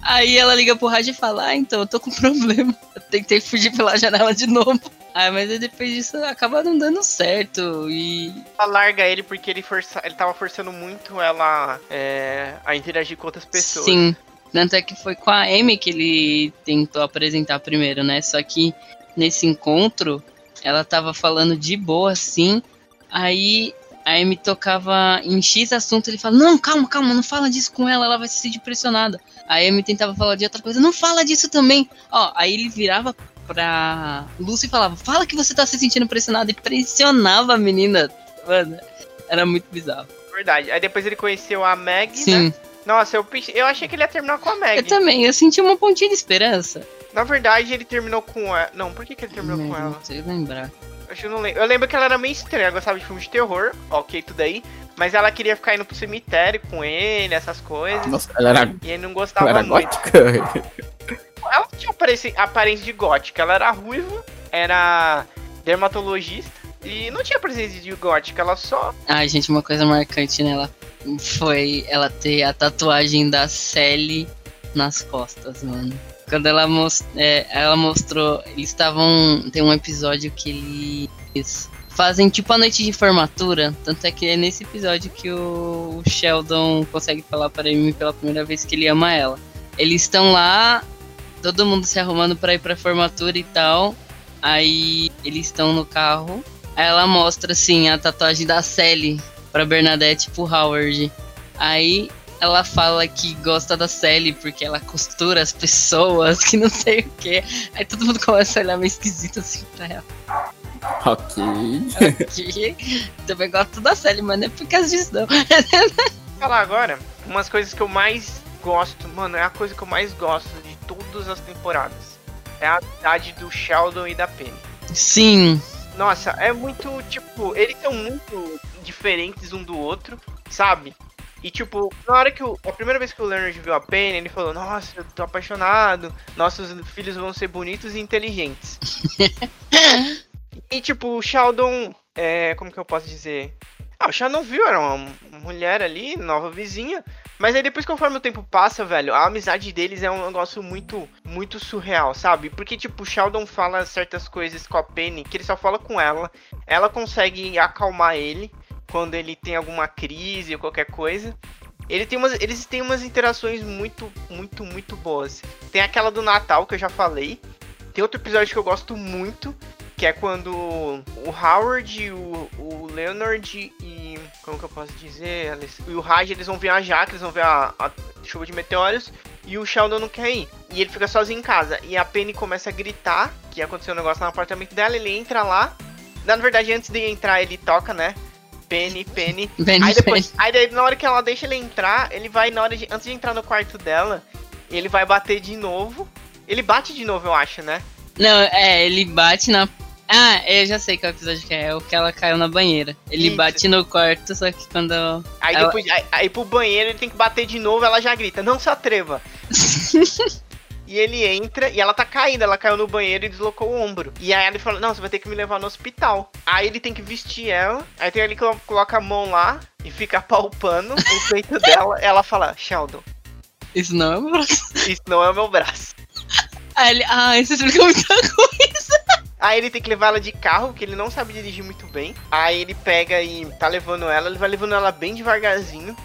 Aí ela liga pro rádio e fala: Ah, então eu tô com problema. Eu tentei fugir pela janela de novo. Ah, mas aí depois disso acaba não dando certo. E. Ela larga ele porque ele, força, ele tava forçando muito ela é, a interagir com outras pessoas. Sim. Tanto é que foi com a Amy que ele tentou apresentar primeiro, né? Só que nesse encontro, ela tava falando de boa, assim. Aí a Amy tocava em X assunto, ele fala, não, calma, calma, não fala disso com ela, ela vai se sentir pressionada. A Amy tentava falar de outra coisa, não fala disso também. Ó, aí ele virava pra Lucy e falava, fala que você tá se sentindo pressionada, e pressionava a menina. Mano, era muito bizarro. Verdade. Aí depois ele conheceu a Meg, Sim, né? Nossa, eu, eu achei que ele ia terminar com a Meg. eu também, eu senti uma pontinha de esperança. Na verdade, ele terminou com ela. Não, por que, que ele terminou com Mas ela? Não sei lembrar. Acho que eu não lembro. Eu lembro que ela era meio estranha, gostava de filme de terror, ok, tudo aí. Mas ela queria ficar indo pro cemitério com ele, essas coisas. Nossa, ela era, E ele não ela gostava era muito. gótica. Ela não tinha aparência, aparência de gótica, ela era ruiva, era dermatologista. E não tinha presença de gótica, ela só. Ai, gente, uma coisa marcante nela foi ela ter a tatuagem da Sally nas costas, mano. Quando ela, mos é, ela mostrou, eles estavam. Tem um episódio que eles fazem tipo a noite de formatura. Tanto é que é nesse episódio que o Sheldon consegue falar para Amy pela primeira vez que ele ama ela. Eles estão lá, todo mundo se arrumando para ir pra formatura e tal. Aí eles estão no carro. Aí ela mostra assim a tatuagem da Sally pra Bernadette e pro Howard. Aí ela fala que gosta da Sally porque ela costura as pessoas, que não sei o que. Aí todo mundo começa a olhar meio esquisito assim pra ela. ok. Que também gosto da Sally, mas não é por causa disso não. falar agora umas coisas que eu mais gosto. Mano, é a coisa que eu mais gosto de todas as temporadas. É a amizade do Sheldon e da Penny. Sim, Nossa, é muito, tipo, eles são muito diferentes um do outro, sabe? E tipo, na hora que o. A primeira vez que o Leonard viu a Penny, ele falou, nossa, eu tô apaixonado, nossos filhos vão ser bonitos e inteligentes. e tipo, o Sheldon. É, como que eu posso dizer? Ah, o Sheldon viu, era uma mulher ali, nova vizinha. Mas aí depois, conforme o tempo passa, velho, a amizade deles é um negócio muito, muito surreal, sabe? Porque, tipo, o Sheldon fala certas coisas com a Penny que ele só fala com ela. Ela consegue acalmar ele quando ele tem alguma crise ou qualquer coisa. Ele tem umas, eles têm umas interações muito, muito, muito boas. Tem aquela do Natal que eu já falei. Tem outro episódio que eu gosto muito, que é quando o Howard, o, o Leonard e. Como que eu posso dizer? Alice? E o Raj eles vão viajar, que eles vão ver a, a chuva de meteoros. E o Sheldon não quer ir. E ele fica sozinho em casa. E a Penny começa a gritar que aconteceu um negócio no apartamento dela. Ele entra lá. Na verdade, antes de entrar, ele toca, né? Penny, Penny. Benny Aí depois, aí daí, na hora que ela deixa ele entrar, ele vai, na hora de, antes de entrar no quarto dela, ele vai bater de novo. Ele bate de novo, eu acho, né? Não, é, ele bate na. Ah, eu já sei qual episódio que é. É o que ela caiu na banheira. Ele Isso. bate no quarto, só que quando. Aí Ela- depois, aí, aí pro banheiro ele tem que bater de novo, ela já grita, não se atreva. E ele entra e ela tá caindo, ela caiu no banheiro e deslocou o ombro. E aí ele fala, não, você vai ter que me levar no hospital. Aí ele tem que vestir ela, aí tem ele que colo- coloca a mão lá e fica palpando o peito dela. Ela fala, Sheldon, Isso não é um braço. isso não é o meu braço. Aí ele. Ah, isso explica muita coisa. Aí ele tem que levar ela de carro, que ele não sabe dirigir muito bem. Aí ele pega e tá levando ela, ele vai levando ela bem devagarzinho.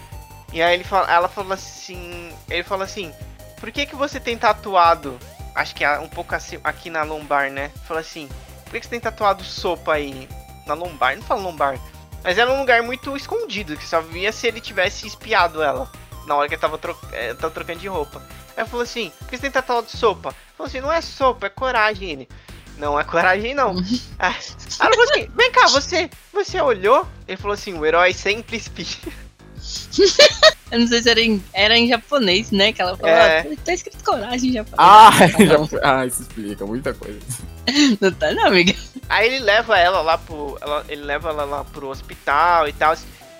E aí ele fala, ela fala assim, ele fala assim, por que que você tem tatuado, acho que é um pouco assim, aqui na lombar, né? Fala assim, por que que você tem tatuado sopa aí na lombar? Não fala lombar, mas era um lugar muito escondido, que só via se ele tivesse espiado ela na hora que ele tava, tro eh, tava trocando de roupa. Aí falou assim, por que você tem tatuado sopa? Falou assim, não é sopa, é coragem ele. Não é coragem, não. Ah, ela falou assim, vem cá, você, você olhou? Ele falou assim, o herói sempre espia. Eu não sei se era em, era em japonês, né? Que ela falou, É. ah, tá escrito coragem em japonês. Ah, ah, isso explica muita coisa. Não tá, não, amiga. Aí ele leva ela lá pro. ela- ele leva ela lá pro hospital e tal.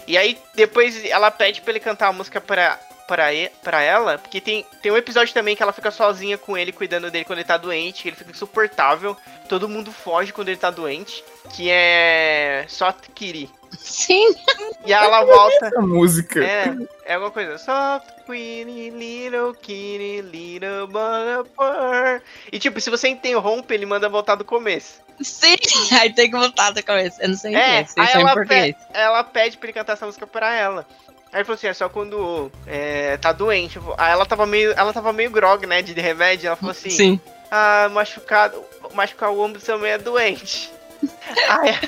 E aí depois ela pede pra ele cantar a música pra, pra, e, pra ela, porque tem, tem um episódio também que ela fica sozinha com ele, cuidando dele quando ele tá doente, que ele fica insuportável, todo mundo foge quando ele tá doente, que é Soft Kitty. Sim. E ela volta. Essa música. É, é alguma coisa. Soft Queenie, Little Kitty, Little Butterfly. E tipo, se você interrompe, ele manda voltar do começo. Sim. Aí tem que voltar da cabeça. Eu não sei É, inglês, sei aí só em ela, português. pe- ela pede pra ele cantar essa música pra ela. Aí ele falou assim, é só quando é, tá doente. Aí ela tava meio, ela tava meio grog, né, de remédio. Ela falou assim, Sim. ah, machucado, machucar o ombro também é doente. aí,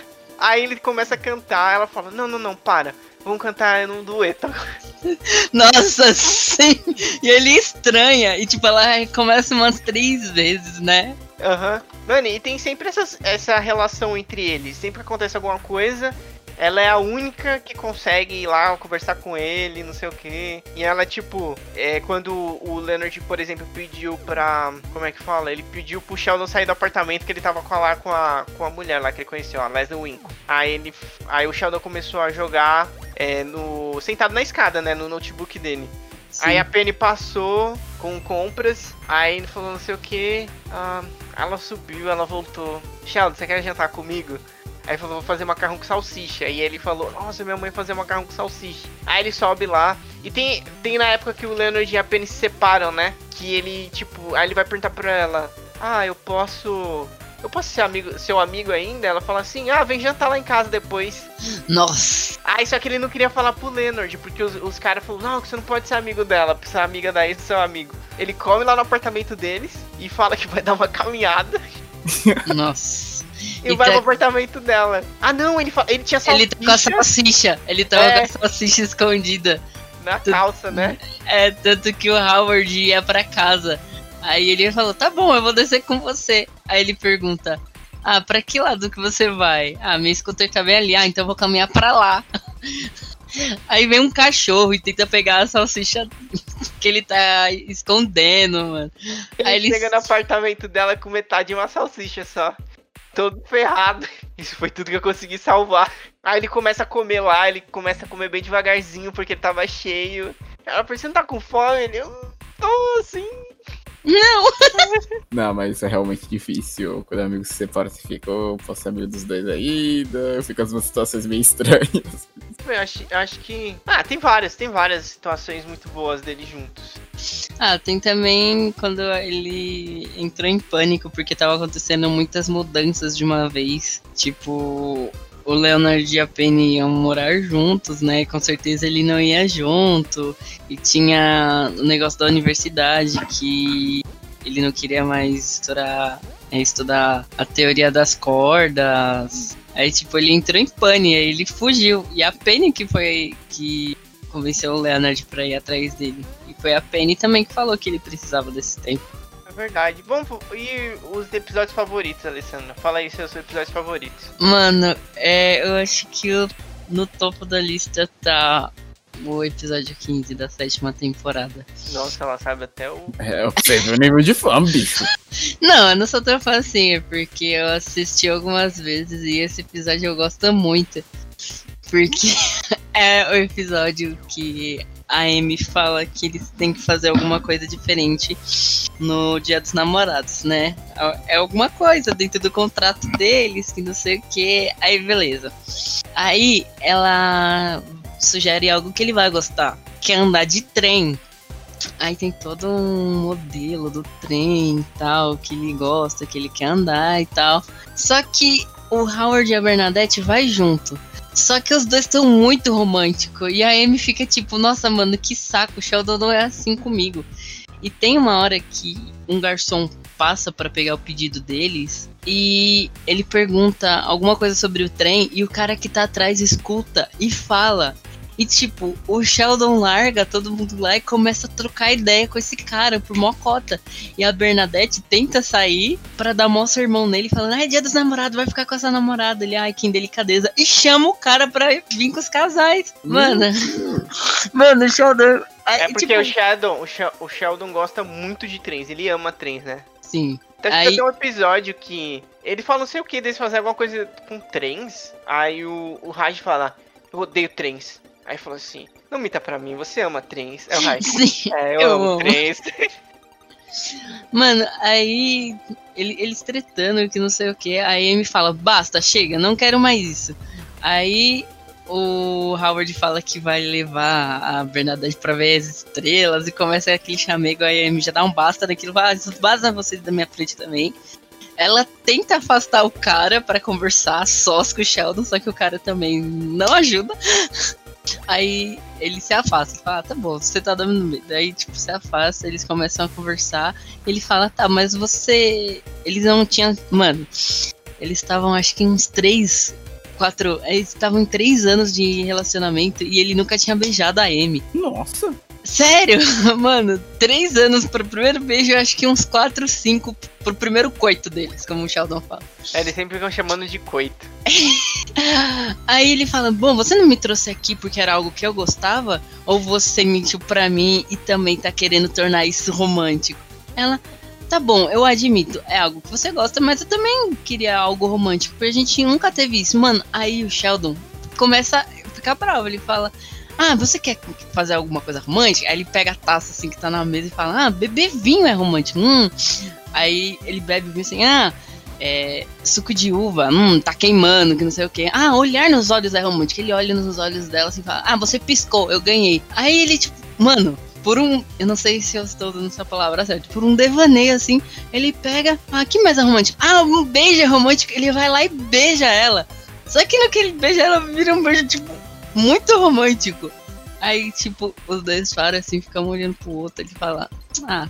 aí ele começa a cantar, ela fala, não, não, não, para. Vamos cantar num dueto. Nossa, sim. E ele estranha. E tipo, ela começa umas três vezes, né? Aham. Mano, e tem sempre essas- essa relação entre eles. Sempre acontece alguma coisa. Ela é a única que consegue ir lá conversar com ele, não sei o que. E ela, tipo, é, quando o Leonard, por exemplo, pediu pra. Como é que fala? Ele pediu pro Sheldon sair do apartamento que ele tava com, lá com a, com a mulher lá que ele conheceu, a Leslie Winkle. Aí ele. Aí o Sheldon começou a jogar é, no. sentado na escada, né? No notebook dele. Sim. Aí a Penny passou com compras, aí ele falou não sei o que, ela subiu, ela voltou. Sheldon, você quer jantar comigo? Aí falou, vou fazer macarrão com salsicha. E ele falou, nossa, minha mãe fazia macarrão com salsicha. Aí ele sobe lá. E tem, tem na época que o Leonard e a Penny se separam, né? Que ele, tipo, aí ele vai perguntar pra ela, ah, eu posso. Eu posso ser amigo, seu amigo ainda? Ela fala assim, ah, vem jantar lá em casa depois. Nossa. Aí só que ele não queria falar pro Leonard, porque os, os caras falaram, não, que você não pode ser amigo dela, pra ser amiga da ex do seu amigo. Ele come lá no apartamento deles e fala que vai dar uma caminhada Nossa. E, E vai pro apartamento dela. Ah não, ele, ele tinha Ele tá com a salsicha salsicha. Ele tava É. com a salsicha escondida. na calça, né? É, tanto que o Howard ia pra casa. Aí ele falou, tá bom, eu vou descer com você. Aí ele pergunta, ah, pra que lado que você vai? Ah, meu scooter tá bem ali, ah, então eu vou caminhar pra lá. Aí vem um cachorro e tenta pegar a salsicha que ele tá escondendo, mano. Ele, Aí ele- chega no apartamento dela com metade de uma salsicha só. Todo ferrado. Isso foi tudo que eu consegui salvar. Aí ele começa a comer lá, ele começa a comer bem devagarzinho porque ele tava cheio. Ela falou, você não tá com fome? Ele, eu tô assim. Não! Não, mas isso é realmente difícil. Quando amigos se separam, você fica, eu posso ser amigo dos dois ainda. Fica umas situações meio estranhas. Eu acho, eu acho que. Ah, tem várias, tem várias situações muito boas deles juntos. Ah, tem também quando ele entrou em pânico porque tava acontecendo muitas mudanças de uma vez. Tipo, o Leonard e a Penny iam morar juntos, né? Com certeza ele não ia junto. E tinha o negócio da universidade que ele não queria mais estudar, é, estudar a teoria das cordas. Aí, tipo, ele entrou em pânico, aí ele fugiu. E a Penny que foi que convenceu o Leonard pra ir atrás dele. E foi a Penny também que falou que ele precisava desse tempo. É verdade. Vamos. E os episódios favoritos, Alessandra? Fala aí seus episódios favoritos. Mano, é, eu acho que o- no topo da lista tá o episódio 15 da sétima temporada. Nossa, ela sabe até o. É, você vê o nível de fã, bicho. Não, eu não sou tão fã assim, é porque eu assisti algumas vezes e esse episódio eu gosto muito. Porque é o episódio que a Amy fala que eles têm que fazer alguma coisa diferente no Dia dos Namorados, né? É alguma coisa dentro do contrato deles, que não sei o que. Aí, beleza. Aí ela sugere algo que ele vai gostar, que é andar de trem. Aí tem todo um modelo do trem e tal, que ele gosta, que ele quer andar e tal. Só que o Howard e a Bernadette vai junto. Só que os dois estão muito românticos. E a Amy fica tipo, nossa, mano, que saco, o Sheldon não é assim comigo. E tem uma hora que um garçom passa para pegar o pedido deles e ele pergunta alguma coisa sobre o trem e o cara que tá atrás escuta e fala. E tipo, o Sheldon larga todo mundo lá e começa a trocar ideia com esse cara por mocota. E a Bernadette tenta sair pra dar mó sermão nele, falando: Ai, dia dos namorados, vai ficar com essa namorada. Ele, ai, que indelicadeza. E chama o cara pra vir com os casais. Mano, mano, o Sheldon. É porque tipo, o Sheldon, o, Shel- o Sheldon gosta muito de trens, ele ama trens, né? Sim. Até Aí- tem um episódio que ele fala não sei o que, deles fazer alguma coisa com trens. Aí o, o Raj fala, eu odeio trens. Aí falou assim: Não mita pra mim, você ama trens. É o Rai. Sim. É, eu, Eu amo amo. trens. Mano, aí ele, eles tretando que não sei o que. Aí me fala, basta, chega, não quero mais isso. Aí o Howard fala que vai levar a Bernadette pra ver as estrelas e começa aquele chamego, aí a Amy já dá um basta ah, isso vaza vocês da minha frente também. Ela tenta afastar o cara pra conversar sós com o Sheldon, só que o cara também não ajuda. Aí ele se afasta, fala, ah, tá bom, você tá dando medo. Aí, tipo, se afasta, eles começam a conversar. Ele fala, tá, mas você. Eles não tinham. Mano, eles estavam acho que uns três, quatro. Eles estavam em três anos de relacionamento e ele nunca tinha beijado a Amy. Nossa. Sério? Mano, três anos pro primeiro beijo, eu acho que uns quatro, cinco pro primeiro coito deles, como o Sheldon fala. É, Eles sempre ficam chamando de coito. Aí ele fala: Bom, você não me trouxe aqui porque era algo que eu gostava? Ou você mentiu pra mim e também tá querendo tornar isso romântico? Ela: Tá bom, eu admito, é algo que você gosta, mas eu também queria algo romântico, porque a gente nunca teve isso. Mano, aí o Sheldon começa a ficar bravo. Ele fala: Ah, você quer fazer alguma coisa romântica? Aí ele pega a taça assim que tá na mesa e fala: Ah, beber vinho é romântico. Hum. Aí ele bebe vinho assim: Ah é, suco de uva, hum, tá queimando, que não sei o que. Ah, olhar nos olhos é romântico. Ele olha nos olhos dela assim e fala, ah, você piscou, eu ganhei. Aí ele, tipo, mano, por um, eu não sei se eu estou dando essa palavra certa, por um devaneio assim, ele pega, ah, que mais é romântico? Ah, um beijo é romântico, ele vai lá e beija ela. Só que no que ele beija ela, vira um beijo, tipo, muito romântico. Aí, tipo, os dois param assim, ficam olhando pro outro, ele fala, ah,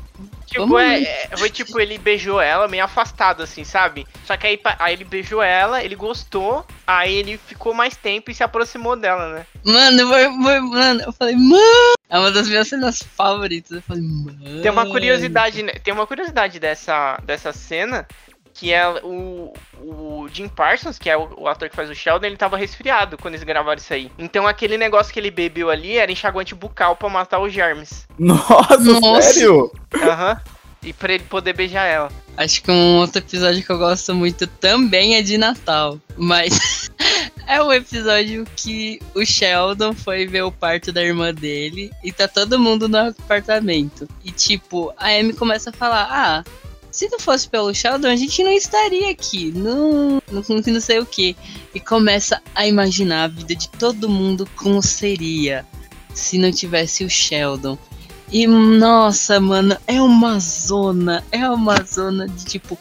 Tipo, é, é, foi tipo, ele beijou ela meio afastado, assim, sabe? Só que aí, aí ele beijou ela, ele gostou, aí ele ficou mais tempo e se aproximou dela, né? Mano, foi, foi- mano, eu falei, mano, é uma das minhas cenas favoritas. Eu falei, mano. Tem uma curiosidade, né? Tem uma curiosidade dessa, dessa cena, que é o, o Jim Parsons, que é o, o ator que faz o Sheldon, ele tava resfriado quando eles gravaram isso aí. Então aquele negócio que ele bebeu ali era enxaguante bucal pra matar os germes. Nossa, Nossa. sério? Aham. E pra ele poder beijar ela. Acho que um outro episódio que eu gosto muito também é de Natal. Mas é o episódio que o Sheldon foi ver o parto da irmã dele e tá todo mundo no apartamento. E tipo, a Amy começa a falar: Ah, se não fosse pelo Sheldon, a gente não estaria aqui. Não, não, não sei o que. E começa a imaginar a vida de todo mundo como seria se não tivesse o Sheldon. E nossa, mano, é uma zona, é uma zona de tipo.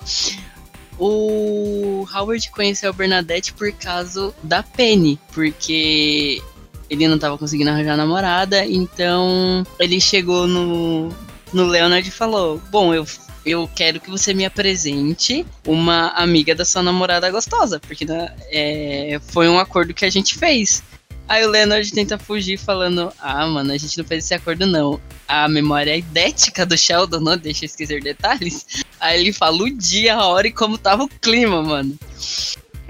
O Howard conheceu a Bernadette por causa da Penny, porque ele não tava conseguindo arranjar namorada, então ele chegou no, no Leonard e falou: Bom, eu, eu quero que você me apresente uma amiga da sua namorada gostosa, porque né, é, foi um acordo que a gente fez. Aí o Leonard tenta fugir falando: Ah, mano, a gente não fez esse acordo, não. A memória idética do Sheldon não deixa eu esquecer detalhes. Aí ele fala o dia, a hora e como tava o clima, mano.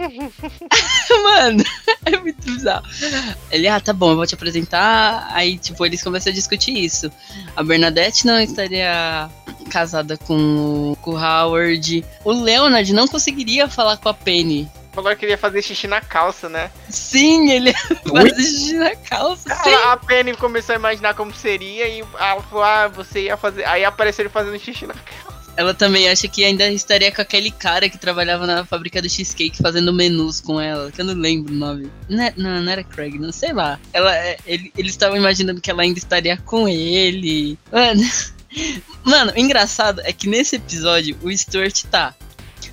mano, é muito bizarro. Ele, ah, tá bom, eu vou te apresentar. Aí, tipo, eles começam a discutir isso. A Bernadette não estaria casada com o, com o Howard. O Leonard não conseguiria falar com a Penny. Falou que ele ia fazer xixi na calça, né? Sim, ele ia fazer xixi na calça. A Penny começou a imaginar como seria e ela falou, ah, você ia fazer. Aí apareceu ele fazendo xixi na calça. Ela também acha que ainda estaria com aquele cara que trabalhava na fábrica do cheesecake fazendo menus com ela, que eu não lembro o nome. Não, é- não, não era Craig, não sei lá. Ela, é, ele, eles estavam imaginando que ela ainda estaria com ele. Mano, mano, o engraçado é que nesse episódio o Stuart tá.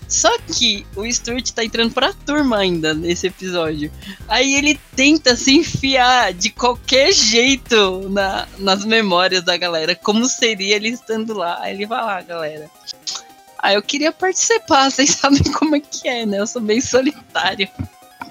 Só que o Stuart tá entrando pra turma ainda nesse episódio. Aí ele tenta se enfiar de qualquer jeito na, nas memórias da galera, como seria ele estando lá. Aí ele vai lá, galera. Ah, eu queria participar, vocês sabem como é que é, né? Eu sou bem solitário.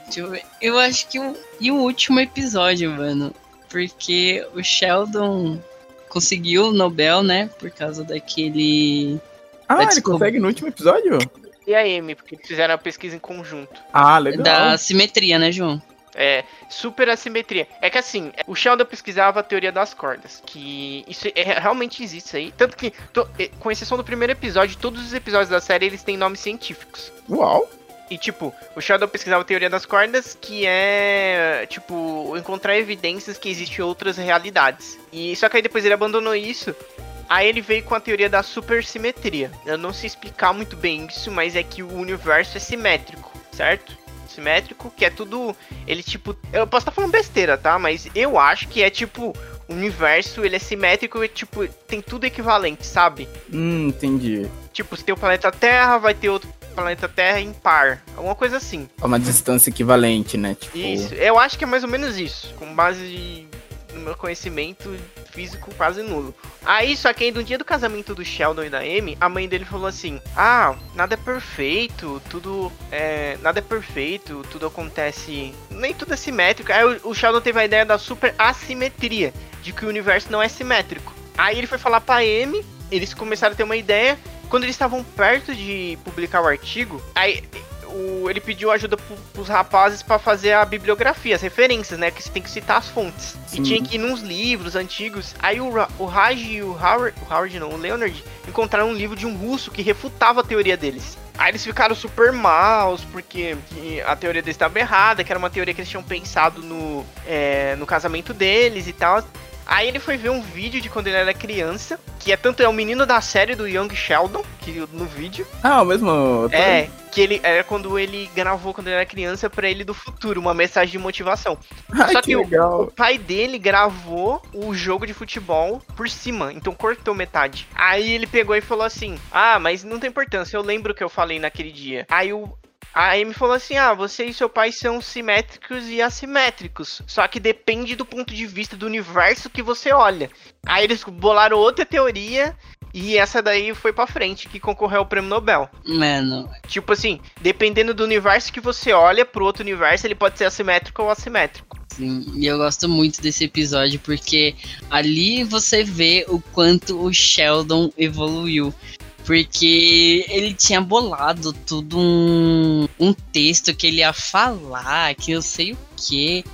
Deixa eu ver. Eu acho que o. E o último episódio, mano. Porque o Sheldon conseguiu o Nobel, né? Por causa daquele. Ah, ele consegue no último episódio? E a Amy, porque eles fizeram a pesquisa em conjunto. Ah, legal. Da simetria, né, João? É, super assimetria. É que assim, o Sheldon pesquisava a teoria das cordas, que isso é, realmente existe isso aí. Tanto que, to- é, com exceção do primeiro episódio, todos os episódios da série eles têm nomes científicos. Uau. E, tipo, o Sheldon pesquisava a teoria das cordas, que é, tipo, encontrar evidências que existem outras realidades. E só que aí depois ele abandonou isso. Aí ele veio com a teoria da supersimetria. Eu não sei explicar muito bem isso, mas é que o universo é simétrico, certo? Simétrico, que é tudo. Ele, tipo. Eu posso estar falando besteira, tá? Mas eu acho que é tipo. O universo, ele é simétrico e, tipo, tem tudo equivalente, sabe? Hum, entendi. Tipo, se tem o planeta Terra, vai ter outro planeta Terra em par. Alguma coisa assim. É uma distância equivalente, né? Tipo, Isso, eu acho que é mais ou menos isso. Com base meu conhecimento físico quase nulo. Aí, só que aí no dia do casamento do Sheldon e da Amy, a mãe dele falou assim: Ah, nada é perfeito, tudo é. Nada é perfeito, tudo acontece. Nem tudo é simétrico. Aí o, o Sheldon teve a ideia da super assimetria, de que o universo não é simétrico. Aí ele foi falar pra Amy, eles começaram a ter uma ideia. Quando eles estavam perto de publicar o artigo, aí o, ele pediu ajuda pro, pros rapazes pra fazer a bibliografia, as referências, né? Que você tem que citar as fontes. Sim. E tinha que ir nos livros antigos. Aí o, o Raj e o Howard, o Howard não, o Leonard, encontraram um livro de um russo que refutava a teoria deles. Aí eles ficaram super maus, porque que a teoria deles estava errada, que era uma teoria que eles tinham pensado no, é, no casamento deles e tal. Aí ele foi ver um vídeo de quando ele era criança, que é tanto é o menino da série do Young Sheldon, que no vídeo, Ah, o mesmo. é, que ele era quando ele gravou quando ele era criança pra ele do futuro, uma mensagem de motivação. Ai, Só que que o, o pai dele gravou o jogo de futebol por cima, então cortou metade. Aí ele pegou e falou assim: Ah, mas não tem importância, eu lembro o que eu falei naquele dia. Aí o. A Amy falou assim: Ah, você e seu pai são simétricos e assimétricos. Só que depende do ponto de vista do universo que você olha. Aí eles bolaram outra teoria. E essa daí foi pra frente, que concorreu ao prêmio Nobel. Mano, Tipo assim, dependendo do universo que você olha pro outro universo, ele pode ser assimétrico ou assimétrico. sim, e eu gosto muito desse episódio porque ali você vê o quanto o Sheldon evoluiu. Porque ele tinha bolado tudo um, um texto que ele ia falar, que eu sei o que.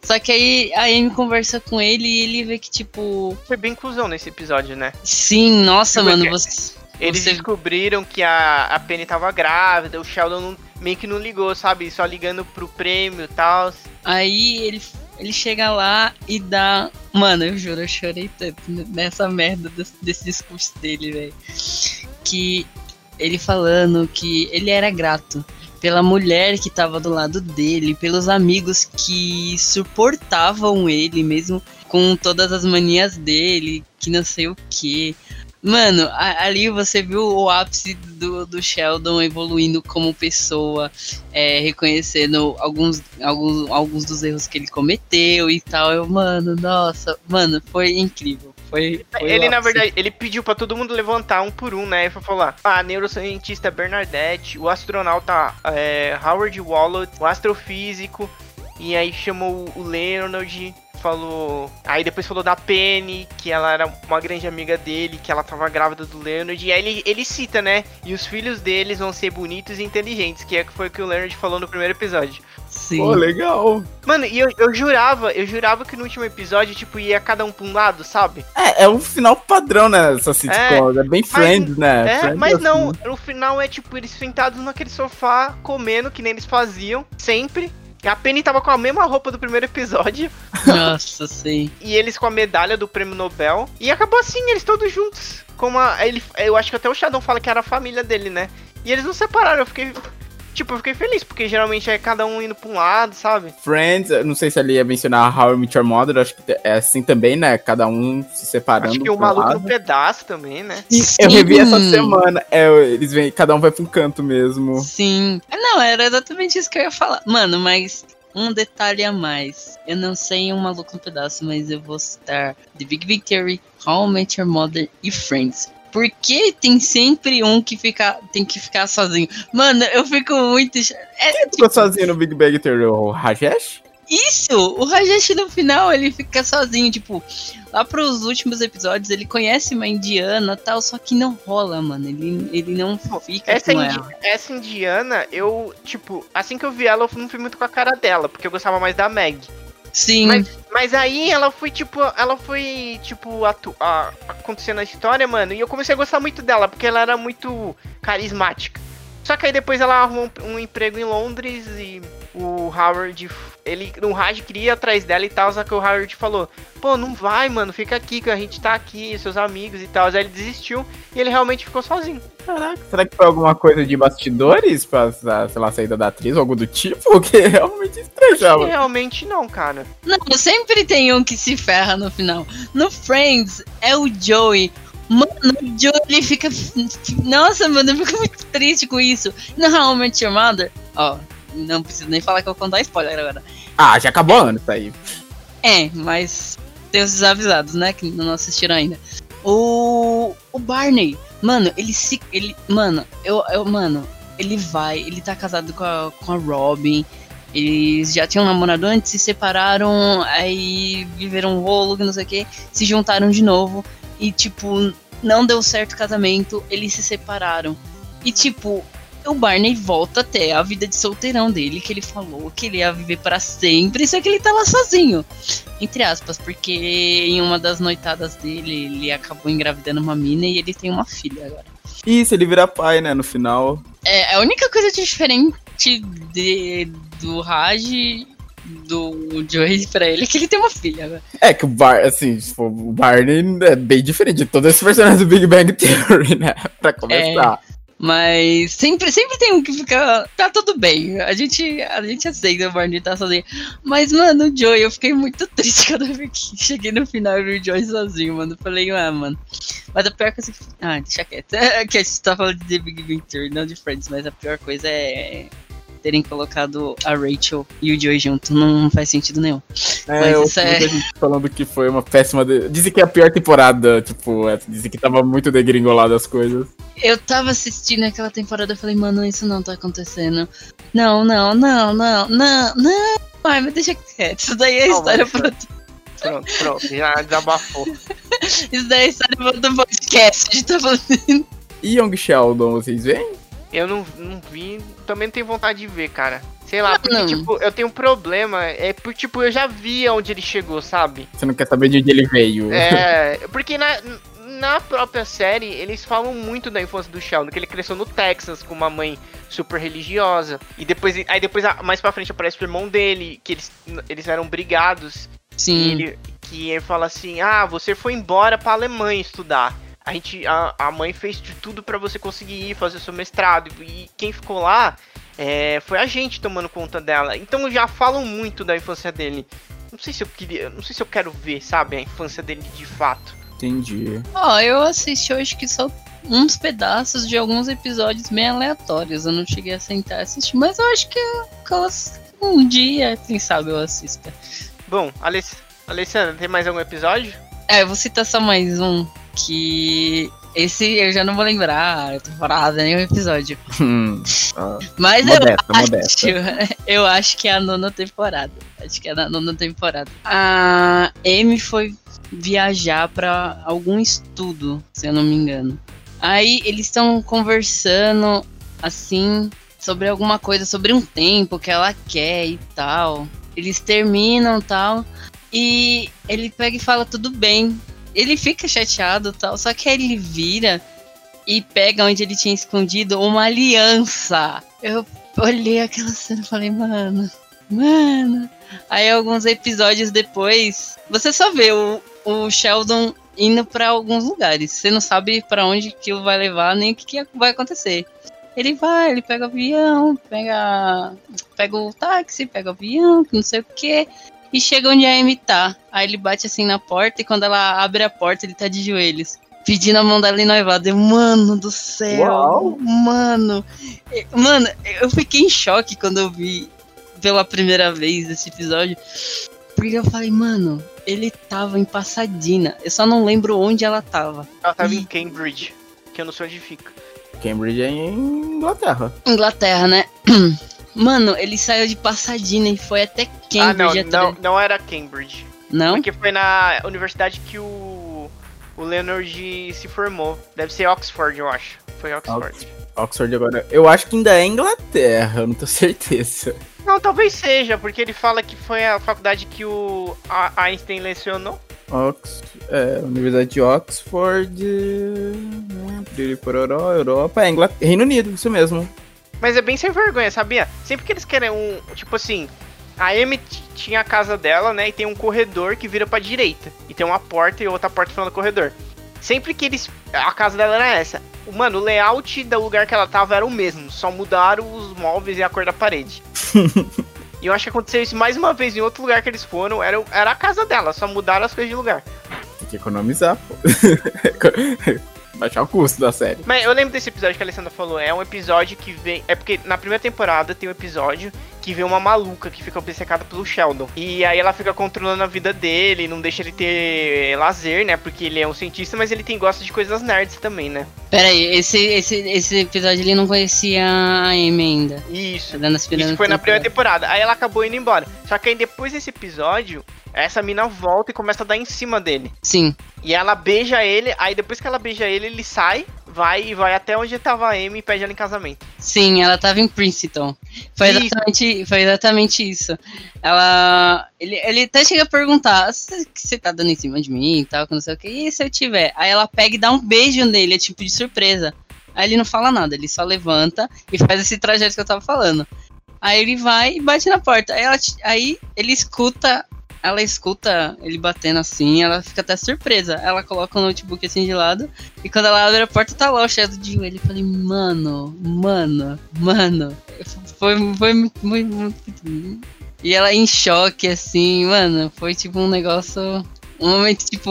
Só que aí a Amy conversa com ele e ele vê que, tipo, Foi bem inclusão nesse episódio, né? sim, nossa, Tipo, mano, que- você. Eles Você- descobriram que a, a Penny tava grávida, o Sheldon não- meio que não ligou, sabe? Só ligando pro prêmio e tal. Aí ele, ele chega lá e dá. Mano, eu juro, eu chorei tanto nessa merda desse, desse discurso dele, velho. Que ele falando que ele era grato pela mulher que tava do lado dele, pelos amigos que suportavam ele, mesmo com todas as manias dele, que não sei o que. Mano, ali você viu o ápice do, do Sheldon evoluindo como pessoa, é, reconhecendo alguns, alguns, alguns dos erros que ele cometeu e tal. Eu, mano, nossa, mano, foi incrível. Foi, foi ele, na ápice. verdade, ele pediu pra todo mundo levantar um por um, né? Ele foi falar: a neurocientista Bernadette, o astronauta é, Howard Wallot, o astrofísico, e aí chamou o Leonard. Falou. Aí depois falou da Penny, que ela era uma grande amiga dele, que ela tava grávida do Leonard. E aí ele, ele cita, né? E os filhos deles vão ser bonitos e inteligentes, que é que foi o que o Leonard falou no primeiro episódio. Sim. Pô, legal. Mano, e eu, eu jurava, eu jurava que no último episódio, tipo, ia cada um pra um lado, sabe? É, é um final padrão, né? Essa sitcom. É, bem friends, né? É, Friends mas assim. não, no final é tipo eles sentados naquele sofá, comendo, que nem eles faziam, sempre. A Penny tava com a mesma roupa do primeiro episódio, Nossa, sim. e eles com a medalha do prêmio Nobel. E acabou assim, eles todos juntos. Como a, ele, eu acho que até o Shadow fala que era a família dele, né? E eles não separaram, eu fiquei. Tipo, eu fiquei feliz, porque geralmente é cada um indo pra um lado, sabe? Friends, eu não sei se ele ia mencionar How I Met Your Mother, acho que é assim também, né? Cada um se separando. Acho que o um maluco lado. no pedaço também, né? E Eu revi essa Sim. semana. É, eles vêm, cada um vai pra um canto mesmo. Sim. Ah, Não, era exatamente isso que eu ia falar. Mano, mas um detalhe a mais. Eu não sei um maluco no pedaço, mas eu vou citar The Big Big Theory, How I Met Your Mother e Friends. Porque tem sempre um que fica, tem que ficar sozinho. Mano, eu fico muito. É, Ficou sozinho no Big Bang Theory, o Rajesh? Isso! O Rajesh no final ele fica sozinho, tipo, lá pros últimos episódios ele conhece uma indiana e tal, só que não rola, mano. Ele, ele não fica Essa, com indi- ela. essa indiana, eu, tipo, assim que eu vi ela, eu não fui muito com a cara dela, porque eu gostava mais da Meg. Sim, Mas, mas aí ela foi, tipo, ela foi, tipo, atu a, acontecendo a história, mano, e eu comecei a gostar muito dela, porque ela era muito carismática. Só que aí depois ela arruma um, um emprego em Londres e o Howard, ele, o Raj queria ir atrás dela e tal, só que o Howard falou, pô, não vai, mano, fica aqui que a gente tá aqui, seus amigos e tal. Aí ele desistiu e ele realmente ficou sozinho. Caraca, será que foi alguma coisa de bastidores pra, sei lá, a saída da atriz ou algo do tipo? É realmente estressava. Realmente não, cara. Não, sempre tem um que se ferra no final. No Friends, é o Joey. Mano, o Joey ele fica. Nossa, mano, eu fico muito triste com isso. No How I Met Your Mother, ó, não preciso nem falar que eu vou contar spoiler agora. Ah, já acabou ano isso aí. É, mas tem os desavisados, né? Que não assistiram ainda. O. O Barney, mano, ele se. Ele, mano, eu, eu. Mano, ele vai. Ele tá casado com a, com a Robin. Eles já tinham namorado antes, se separaram, aí viveram um rolo, que não sei o que, se juntaram de novo. E, tipo, não deu certo o casamento, eles se separaram. E, tipo, o Barney volta até a vida de solteirão dele, que ele falou que ele ia viver para sempre, só que ele tá lá sozinho. Entre aspas, porque em uma das noitadas dele, ele acabou engravidando uma mina e ele tem uma filha agora. Isso, ele vira pai, né, no final. É, a única coisa diferente de, do Raj do Joey pra ele é que ele tem uma filha, né? É que o Bar, assim, tipo, o Barney é bem diferente de todos esses personagens do Big Bang Theory, né? Pra começar. É. Mas sempre, sempre tem um que fica. Tá tudo bem. A gente, a gente aceita o Barney tá sozinho. Mas, mano, o Joey, eu fiquei muito triste vez que cheguei no final e vi o Joey sozinho, mano. Falei, ah, mano. Mas a pior coisa. Ah, deixa quieto. É que a gente tá falando de The Big Bang não de Friends, mas a pior coisa é terem colocado a Rachel e o Joey junto. Não faz sentido nenhum. É, Mas eu isso é- muita gente falando que foi uma péssima. De... Dizem que é a pior temporada, tipo, é, dizem que tava muito degringolado as coisas. Eu tava assistindo aquela temporada e falei, mano, isso não tá acontecendo. Não, não, não, não, não, não. Ai, mas deixa quieto. Isso daí é Não, história pro. Pronto, pronto, já desabafou. Isso daí é história outro podcast. A gente tá falando. E Young Sheldon, vocês veem? Eu não, não vi, também não tenho vontade de ver, cara. Sei lá, porque, Não. tipo, eu tenho um problema, é por, tipo, eu já vi onde ele chegou, sabe? Você não quer saber de onde ele veio. É, porque na, na própria série, eles falam muito da infância do Sheldon, que ele cresceu no Texas com uma mãe super religiosa. E depois, aí depois, ah, mais pra frente, aparece o irmão dele, que eles, eles eram brigados. E Sim. ele, que ele fala assim: Ah, você foi embora pra Alemanha estudar. A, gente, a, a mãe fez de tudo pra você conseguir ir fazer seu mestrado. E quem ficou lá é, foi a gente tomando conta dela. Então já falam muito da infância dele. Não sei se eu queria. Não sei se eu quero ver, sabe, a infância dele de fato. Entendi. Ó, eu assisti hoje que só uns pedaços de alguns episódios bem aleatórios. Eu não cheguei a sentar e assistir, mas eu acho que eu- que eu um dia, quem sabe, eu assista. Bom, Aless Alessandra, tem mais algum episódio? É, eu vou citar só mais um que. Esse eu já não vou lembrar a temporada, nem o episódio. Hum, ah, Mas Modesta, eu acho, modesta. eu acho que é a nona temporada. Acho que é na nona temporada. A Amy foi viajar pra algum estudo, se eu não me engano. Aí eles estão conversando assim sobre alguma coisa, sobre um tempo que ela quer e tal. Eles terminam tal e ele pega e fala tudo bem. Ele fica chateado tal, só que ele vira e pega onde ele tinha escondido uma aliança. Eu olhei aquela cena e falei, mano, mano. Aí alguns episódios depois, você só vê o, o Sheldon indo pra alguns lugares. Você não sabe pra onde que vai levar nem o que, que vai acontecer. Ele vai, ele pega o avião, pega, pega o táxi, pega o avião, não sei o que, e chega onde a Amy tá. Aí ele bate assim na porta e quando ela abre a porta, ele tá de joelhos. Pedindo a mão dela em noivado. Eu, Mano do céu, Uau. mano. Mano, eu fiquei em choque quando eu vi pela primeira vez esse episódio. Porque eu falei, mano, ele tava em Passadina. Eu só não lembro onde ela tava. Ela tava Ih. em Cambridge, que eu não sei onde fica. Cambridge é em Inglaterra. Inglaterra, né? Mano, ele saiu de Passadina e foi até Cambridge. ah, não, atrás- não, não era Cambridge. não? Porque foi na universidade que o, o Leonard se formou. Deve ser Oxford, eu acho. Foi Oxford. Oxford agora. Eu acho que ainda é Inglaterra, eu não tenho certeza. Não, talvez seja, porque ele fala que foi a faculdade que o Einstein lecionou. Ox... É, Universidade de Oxford. Pororó, Europa. É, Inglaterra, Reino Unido, isso mesmo. Mas é bem sem vergonha, sabia? Sempre que eles querem um. Tipo assim. A Amy tinha a casa dela, né? E tem um corredor que vira pra direita. E tem uma porta e outra porta no final do corredor. Sempre que eles. A casa dela era essa. Mano, o layout do lugar que ela tava era o mesmo. Só mudaram os móveis e a cor da parede. e eu acho que aconteceu isso mais uma vez em outro lugar que eles foram. Era, era a casa dela, só mudaram as coisas de lugar. Tem que economizar, pô. Baixar o custo da série. Mas eu lembro desse episódio que a Alessandra falou. É um episódio que vem. É porque na primeira temporada tem um episódio que vê uma maluca que fica obcecada pelo Sheldon. E aí ela fica controlando a vida dele, não deixa ele ter lazer, né? Porque ele é um cientista, mas ele tem gosta de coisas nerds também, né? Pera aí, esse, esse, esse episódio ele não conhecia a Amy ainda. Isso. Tá Isso foi na primeira temporada. Aí ela acabou indo embora. Só que aí depois desse episódio, essa mina volta e começa a dar em cima dele. Sim, E ela beija ele, aí depois que ela beija ele, ele sai, vai e vai até onde tava a Amy e pede ela em casamento. sim, ela tava em Princeton. Foi Isso. exatamente, foi exatamente isso. Ela. Ele, ele até chega a perguntar: "Você- tá dando em cima de mim e tal, que não sei o que. E se eu tiver? Aí ela pega e dá um beijo nele, é tipo de surpresa. Aí ele não fala nada, ele só levanta e faz esse trajeto que eu tava falando. Aí ele vai e bate na porta. Aí, ela, aí ele escuta. Ela escuta ele batendo assim, ela fica até surpresa. Ela coloca o notebook assim de lado. E quando ela abre a porta, tá lá o Shadow de Will. Eu falei, mano, mano, mano. Foi, foi muito, muito, muito. E ela em choque, assim, mano. Foi tipo um negócio. Um momento, tipo.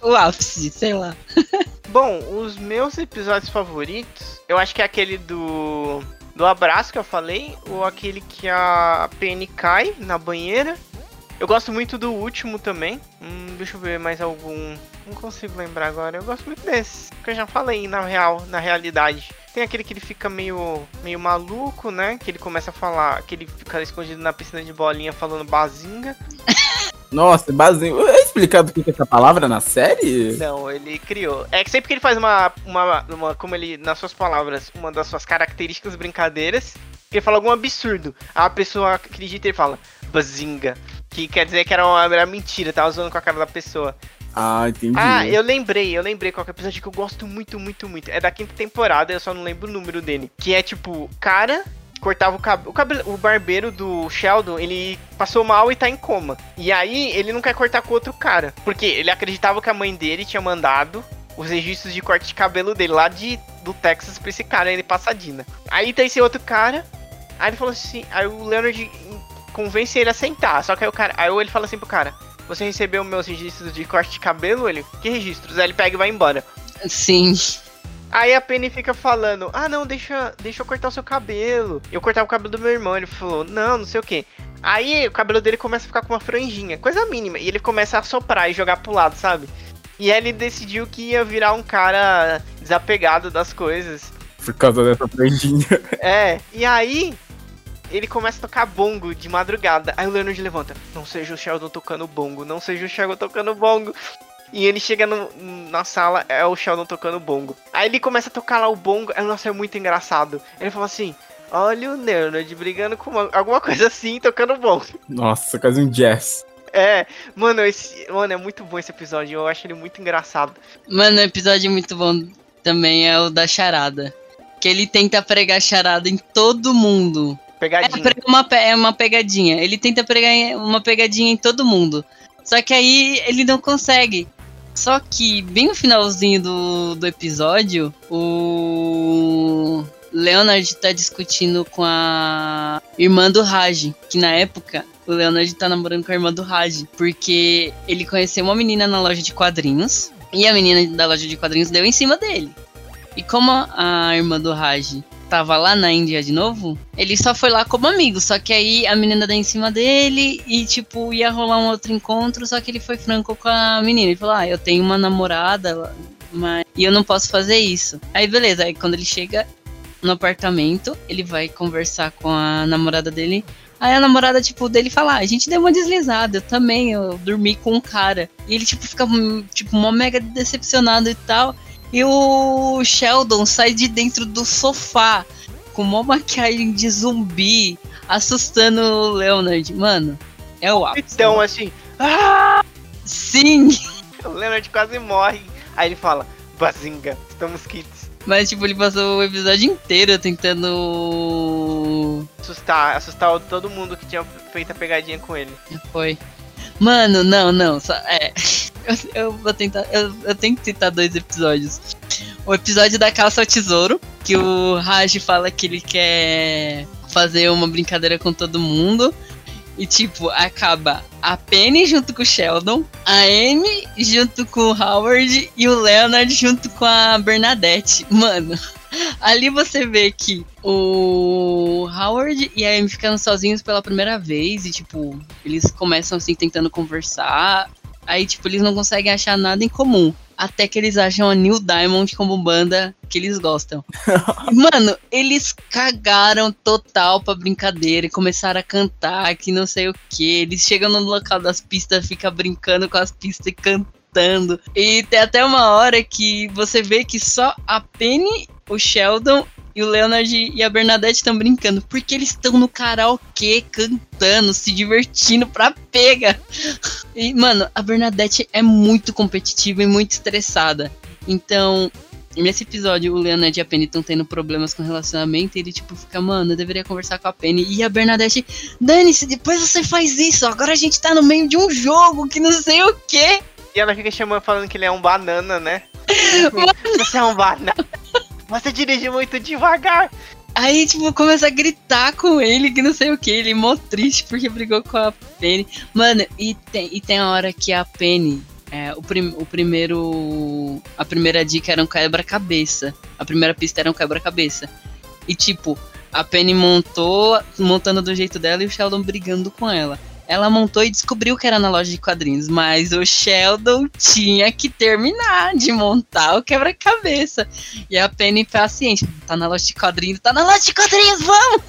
O ápice, sei lá. Bom, os meus episódios favoritos, eu acho que é aquele do. Do abraço que eu falei, ou aquele que a Penny cai na banheira. Eu gosto muito do último também. Hum, deixa eu ver mais algum. Não consigo lembrar agora. Eu gosto muito desse. Que eu já falei na real, na realidade. Tem aquele que ele fica meio, meio maluco, né? Que ele começa a falar, que ele fica escondido na piscina de bolinha falando bazinga. Nossa, basinho. É explicado o que é essa palavra na série? Não, ele criou. É que sempre que ele faz uma, uma, uma, como ele, nas suas palavras, uma das suas características brincadeiras, que ele fala algum absurdo. A pessoa acredita e fala, bazinga. Que quer dizer que era uma era mentira, tava zoando com a cara da pessoa. Ah, entendi. Ah, eu lembrei, eu lembrei qual é o episódio que eu gosto muito, muito, muito. É da quinta temporada, eu só não lembro o número dele. Que é tipo, cara cortava o cabelo. O, o barbeiro do Sheldon, ele passou mal e tá em coma. E aí, ele não quer cortar com outro cara. Porque ele acreditava que a mãe dele tinha mandado os registros de corte de cabelo dele lá de, do Texas pra esse cara aí, Passadina. Aí tem esse outro cara. Aí ele falou assim. Aí o Leonard convence ele a sentar. Só que aí o cara. Aí ele fala assim pro cara. Você recebeu meus registros de corte de cabelo? Ele, que registros? Aí ele pega e vai embora. Sim. Aí a Penny fica falando, ah não, deixa, deixa eu cortar o seu cabelo. Eu cortava o cabelo do meu irmão. Ele falou, não, não sei o que. Aí o cabelo dele começa a ficar com uma franjinha, coisa mínima. E ele começa a soprar e jogar pro lado, sabe? E aí ele decidiu que ia virar um cara desapegado das coisas. Por causa dessa prendinha. É, e aí ele começa a tocar bongo de madrugada. Aí o Leonard levanta, não seja o Sheldon tocando bongo, não seja o Sheldon tocando bongo. E ele chega no- na sala, é o Sheldon tocando bongo. Aí ele começa a tocar lá o bongo, aí, nossa, é muito engraçado. Ele fala assim, olha o Leonard brigando com uma- alguma coisa assim, tocando bongo. Nossa, quase um jazz. É, mano, esse, mano, é muito bom esse episódio, eu acho ele muito engraçado. Mano, um episódio muito bom também é o da charada. Que ele tenta pregar charada em todo mundo. É, Pegadinha. prega uma, é uma pegadinha. Ele tenta pregar em- uma pegadinha em todo mundo. Só que aí ele não consegue. Só que bem no finalzinho do, do episódio, o Leonard tá discutindo com a irmã do Raj. Que na época o Leonard tá namorando com a irmã do Raj. Porque ele conheceu uma menina na loja de quadrinhos. E a menina da loja de quadrinhos deu em cima dele. E como a irmã do Raj tava lá na Índia de novo, ele só foi lá como amigo. Só que aí a menina deu em cima dele e, tipo, ia rolar um outro encontro. Só que ele foi franco com a menina. Ele falou: Ah, eu tenho uma namorada, mas. E eu não posso fazer isso. Aí, beleza. Aí, quando ele chega no apartamento, ele vai conversar com a namorada dele. Aí a namorada, tipo, dele fala, ah, a gente deu uma deslizada, eu também, eu dormi com um cara. E ele, tipo, fica, tipo, mó mega decepcionado e tal. E o Sheldon sai de dentro do sofá, com uma maquiagem de zumbi, assustando o Leonard. Mano, é o ápice. Então, assim, ah! Sim! O Leonard quase morre. Aí ele fala, Bazinga, estamos kits. Mas, tipo, ele passou o episódio inteiro tentando. Assustar, assustar todo mundo que tinha feito a pegadinha com ele. Foi. Mano, não, não. Só, é. Eu, vou tentar. Eu, eu tenho que citar dois episódios. O episódio da calça ao tesouro, que o Raj fala que ele quer fazer uma brincadeira com todo mundo. E, tipo, acaba a Penny junto com o Sheldon, a Amy junto com o Howard e o Leonard junto com a Bernadette. Mano, ali você vê que o Howard e a Amy ficando sozinhos pela primeira vez e, tipo, eles começam assim tentando conversar. Aí, tipo, eles não conseguem achar nada em comum. Até que eles acham a New Diamond como banda que eles gostam. Mano, eles cagaram total pra brincadeira e começaram a cantar, que não sei o que. Eles chegam no local das pistas, ficam brincando com as pistas e cantando. E tem até uma hora que você vê que só a Penny, o Sheldon e o Leonard e a Bernadette estão brincando, porque eles estão no karaokê cantando, se divertindo pra pega. E, mano, a Bernadette é muito competitiva e muito estressada. Então, nesse episódio, o Leonard e a Penny estão tendo problemas com o relacionamento e ele, tipo, fica, mano, eu deveria conversar com a Penny. E a Bernadette, dane-se, depois você faz isso, agora a gente tá no meio de um jogo que não sei o quê. E ela fica chamando, falando que ele é um banana, né? Você é um banana. Você dirige muito devagar. Aí, tipo, começa a gritar com ele, que não sei o que. Ele é mó triste porque brigou com a Penny. Mano, e tem, e tem a hora que a Penny. É, o, prim, o primeiro. A primeira dica era um quebra-cabeça. A primeira pista era um quebra-cabeça. E, tipo, a Penny montou, montando do jeito dela e o Sheldon brigando com ela. Ela montou e descobriu que era na loja de quadrinhos, mas o Sheldon tinha que terminar de montar o quebra-cabeça. E a Penny paciente, tá na loja de quadrinhos, tá na loja de quadrinhos, vamos!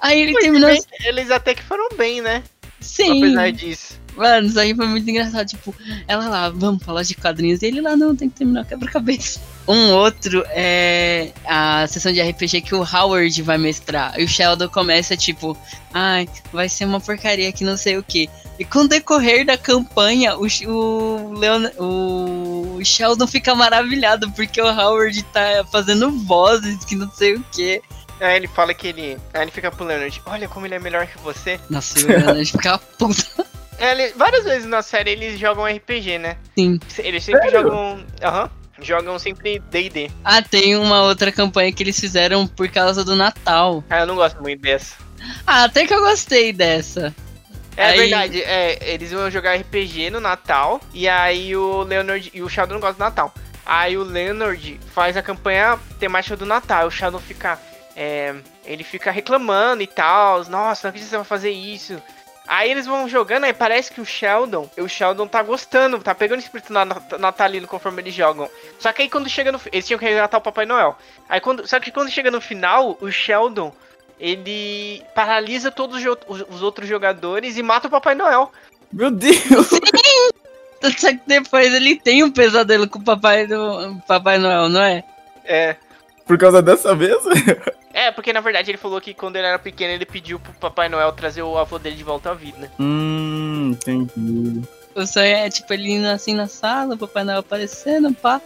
Aí ele Pois terminou. bem, Eles até que foram bem, né? Sim. Apesar disso. Mano, isso aí foi muito engraçado. Tipo, ela lá, vamos falar de quadrinhos. E ele lá, não, tem que terminar o quebra-cabeça. Um outro é a sessão de RPG que o Howard vai mestrar. E o Sheldon começa, tipo, ai, vai ser uma porcaria que não sei o que. E com o decorrer da campanha, o, o, Leon, o Sheldon fica maravilhado porque o Howard tá fazendo vozes que não sei o que. Aí ele fala que ele. Aí ele fica pro Leonard, olha como ele é melhor que você. Nossa, o Leonard fica puta. É, ele- várias vezes na série eles jogam RPG, né? Sim. Eles sempre Sério? jogam. Aham. jogam sempre DD. Ah, tem uma outra campanha que eles fizeram por causa do Natal. Ah, eu não gosto muito dessa. Ah, até que eu gostei dessa. É Aí- verdade, é, eles vão jogar RPG no Natal, e aí o Leonard e o Shadow não gosta do Natal. Aí o Leonard faz a campanha temática do Natal, o Shadow fica. É, ele fica reclamando e tal. Nossa, não acredito que você vai fazer isso. Aí eles vão jogando, aí parece que o Sheldon, o Sheldon tá gostando, tá pegando o espírito na- na- natalino conforme eles jogam. Só que aí quando chega no. Eles tinham que resgatar o Papai Noel. Aí quando. Só que quando chega no final, o Sheldon. Ele paralisa todos os, os- os outros jogadores e mata o Papai Noel. Meu Deus! Só que depois ele tem um pesadelo com o papai do Papai Noel, não é? É. Por causa dessa vez? É, porque na verdade ele falou que quando ele era pequeno ele pediu pro Papai Noel trazer o avô dele de volta à vida. hum, entendi. O sonho é tipo ele indo assim na sala, o Papai Noel aparecendo, pá.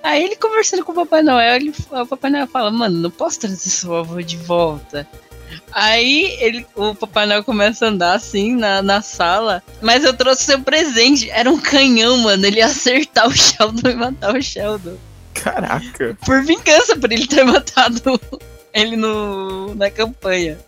Aí ele conversando com o Papai Noel, ele, o Papai Noel fala, mano, não posso trazer seu avô de volta. Aí ele, o Papai Noel começa a andar assim na, na sala, mas eu trouxe seu presente. Era um canhão, mano. Ele ia acertar o Sheldon e matar o Sheldon. Caraca. Por vingança por ele ter matado ele no, na campanha.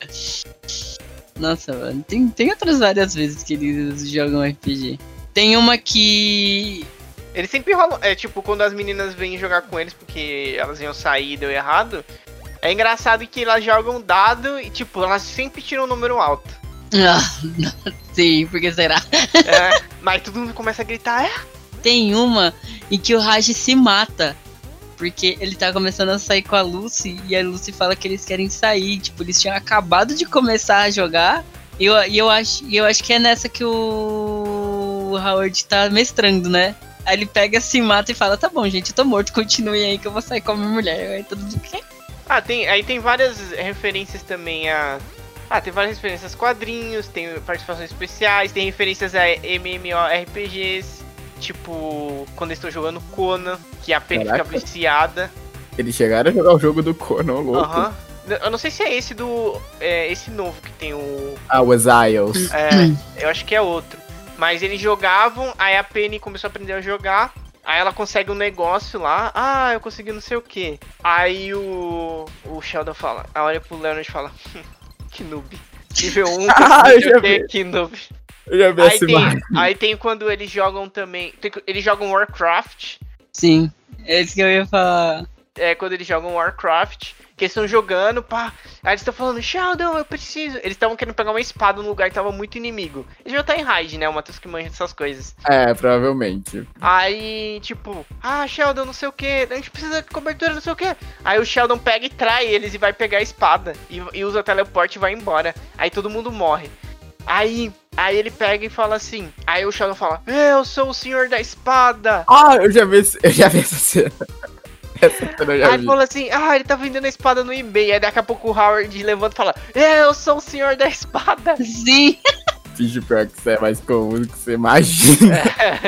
Nossa, mano. Tem, tem outras várias vezes que eles jogam RPG. Tem uma que. Ele sempre rola. É tipo, quando as meninas vêm jogar com eles porque elas iam sair e deu errado. É engraçado que elas jogam dado e, tipo, elas sempre tiram um número alto. Ah, sim, porque será? É, mas todo mundo começa a gritar, é? Tem uma em que o Raj se mata. Porque ele tá começando a sair com a Lucy e a Lucy fala que eles querem sair. Tipo, eles tinham acabado de começar a jogar. E eu, eu, acho, e eu acho que é nessa que o Howard tá mestrando, né? Aí ele pega, se mata e fala: Tá bom, gente, eu tô morto, continue aí que eu vou sair com a minha mulher. Aí todo mundo. "Quê?" Ah, tem, aí tem várias referências também a. Ah, tem várias referências a quadrinhos, tem participações especiais, tem referências a MMORPGs, tipo, quando eles estão jogando Conan, que a Penny fica viciada. Eles chegaram a jogar o jogo do Conan, louco. Aham. Eu não sei se é esse do. É esse novo que tem o. Ah, o Exiles. É, eu acho que é outro. Mas eles jogavam, aí a Penny começou a aprender a jogar. Aí ela consegue um negócio lá. Ah, eu consegui não sei o que. Aí o. O Sheldon fala. Aí olha pro Leonard e fala. "Hum, que noob. Nível 1, Ah, eu já vi. que noob. Eu já vi Aí essa tem, imagem. aí tem quando eles jogam também. tem- eles jogam Warcraft. Sim, é isso que eu ia falar. É quando eles jogam Warcraft. Que eles estão jogando, pá. Aí eles estão falando, Sheldon, eu preciso. Eles estavam querendo pegar uma espada num lugar que tava muito inimigo. Eles já tá em raid, né? O Matheus que manja dessas coisas. É, provavelmente. Aí, tipo, ah, Sheldon, não sei o que, a gente precisa de cobertura, não sei o que. Aí o Sheldon pega e trai eles e vai pegar a espada. E, e usa o teleporte e vai embora. Aí todo mundo morre. Aí, aí ele pega e fala assim. Aí o Sheldon fala: Eu sou o senhor da espada. Ah, eu já vi, eu já vi essa cena. Essa cena eu já Aí ele vi. fala assim: Ah, ele tá vendendo a espada no eBay. Aí daqui a pouco o Howard levanta e fala: Eu sou o senhor da espada. Sim, Finge pior que isso é mais comum do que você imagina.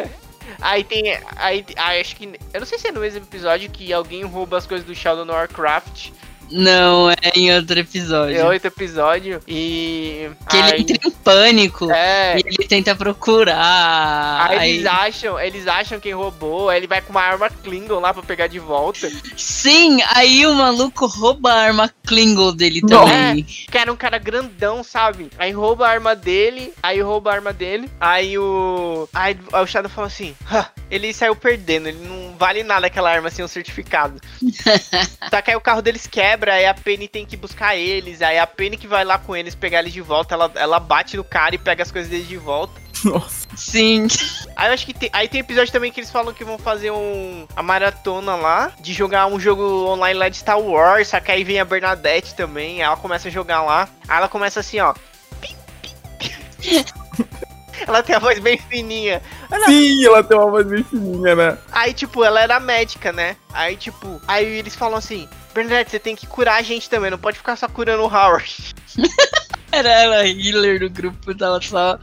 Aí tem. Aí, aí acho que. Eu não sei se é no mesmo episódio que alguém rouba as coisas do Sheldon no Warcraft. Não, é em outro episódio. É outro episódio. E. Que ele aí, entra em pânico É. e ele tenta procurar. Aí, Aí- eles acham, eles acham quem roubou, aí ele vai com uma arma Klingon lá pra pegar de volta. Sim, aí o maluco rouba a arma Klingon dele Não. também. Que era um cara grandão, sabe? Aí rouba a arma dele, aí rouba a arma dele. Aí o. Aí, aí o Shadow fala assim: "Ha, ele saiu perdendo, ele não vale nada aquela arma sem um certificado. Só que aí o carro deles quebra, aí a Penny tem que buscar eles. Aí a Penny que vai lá com eles pegar eles de volta, ela, ela bate no cara e pega as coisas deles de volta. Nossa. Sim. Aí eu acho que tem, aí tem episódio também que eles falam que vão fazer um a maratona lá de jogar um jogo online lá de Star Wars, só que aí vem a Bernadette também, aí ela começa a jogar lá. Aí ela começa assim, ó. Ela tem a voz bem fininha. Sim, ela tem uma voz bem fininha, né? Aí tipo, ela era médica, né? Aí tipo, aí eles falam assim: "Bernadette, você tem que curar a gente também, não pode ficar só curando o Howard". Era ela healer do grupo, tava só.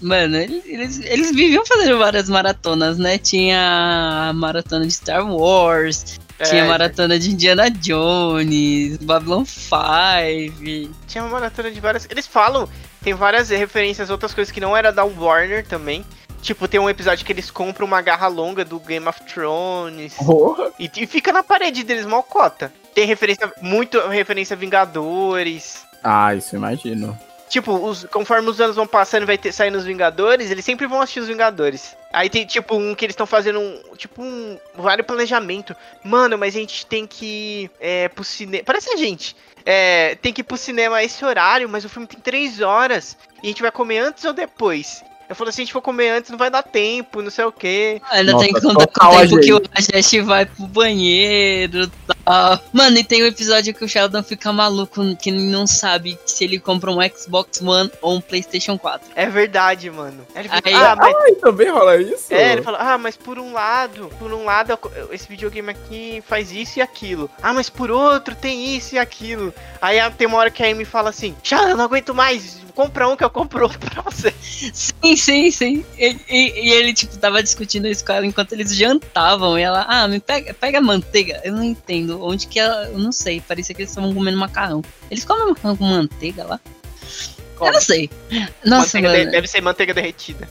Mano, eles, eles, viviam fazendo várias maratonas, né? Tinha a maratona de Star Wars, tinha a É, maratona de Indiana Jones, Babylon 5. Tinha uma maratona de várias. Eles falam, tem várias referências, outras coisas que não era da Warner também. Tipo, tem um episódio que eles compram uma garra longa do Game of Thrones. Porra. E, e fica na parede deles, mal cota. Tem referência, muito referência a Vingadores. Ah, isso eu imagino. Tipo, os, conforme os anos vão passando e vai ter, saindo os Vingadores, eles sempre vão assistir os Vingadores. Aí tem, tipo, um que eles estão fazendo um. Tipo, um. Vários planejamento. Mano, mas a gente tem que ir é, pro cinema. Parece a gente. É, tem que ir pro cinema a esse horário, mas o filme tem três horas. E a gente vai comer antes ou depois? Eu falo assim, se a gente for comer antes, não vai dar tempo, não sei o quê. Ainda Nossa, tem que contar com o tempo que o Rajesh vai pro banheiro e tal. Mano, e tem o episódio que o Sheldon fica maluco, que não sabe se ele compra um Xbox One ou um PlayStation 4. É verdade, mano. Aí ele fala, Aí- ah, mas. Ai, também rola isso? É, ele fala, ah, mas por um lado, por um lado, esse videogame aqui faz isso e aquilo. Ah, mas por outro tem isso e aquilo. Aí tem uma hora que a Amy fala assim, já, eu não aguento mais, compra um que eu compro outro pra você. Sim, sim, sim. E, e- e ele, tipo, tava discutindo isso com ela enquanto eles jantavam. E ela, ah, me pega, pega manteiga. Eu não entendo. Onde que ela. Eu não sei. Parecia que eles estavam comendo macarrão. Eles comem macarrão com manteiga lá? Come. Eu não sei. Nossa, Manteiga de- deve ser manteiga derretida.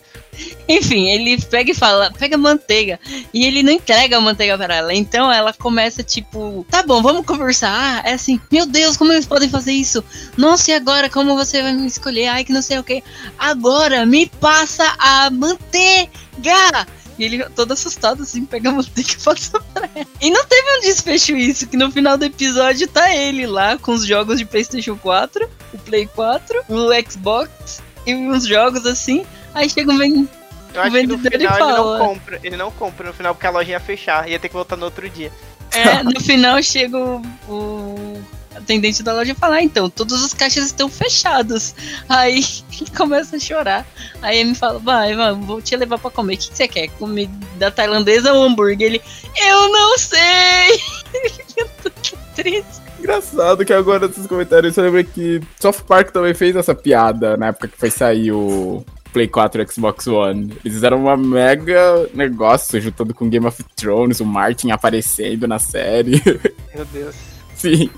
Enfim, ele pega e fala, pega manteiga. E ele não entrega a manteiga pra ela. Então ela começa, tipo, tá bom, vamos conversar. É assim, meu Deus, como eles podem fazer isso? Nossa, e agora? Como você vai me escolher? Ai, que não sei o que. Agora, me passa a manteiga! E ele todo assustado, assim, pega a manteiga e passa pra ela. E não teve um desfecho isso, que no final do episódio tá ele lá com os jogos de Playstation 4, o Play 4, o Xbox e uns jogos assim. Aí chega um vem Eu acho que no ele final ele, fala. não compra. Ele não compra no final porque a loja ia fechar. Ia ter que voltar no outro dia. É, no final chega o, o atendente da loja e fala, ah, então, todos os caixas estão fechados. Aí ele começa a chorar. Aí ele me fala, vai, vai, vou te levar pra comer. O que, que você quer? Comida tailandesa ou hambúrguer? Ele, eu não sei! Eu tô que triste. Engraçado que agora nesses comentários eu lembro que South Park também fez essa piada na época que foi sair o Play 4 e Xbox One. Eles fizeram uma mega negócio juntando com Game of Thrones, o Martin aparecendo na série. Meu Deus. Sim.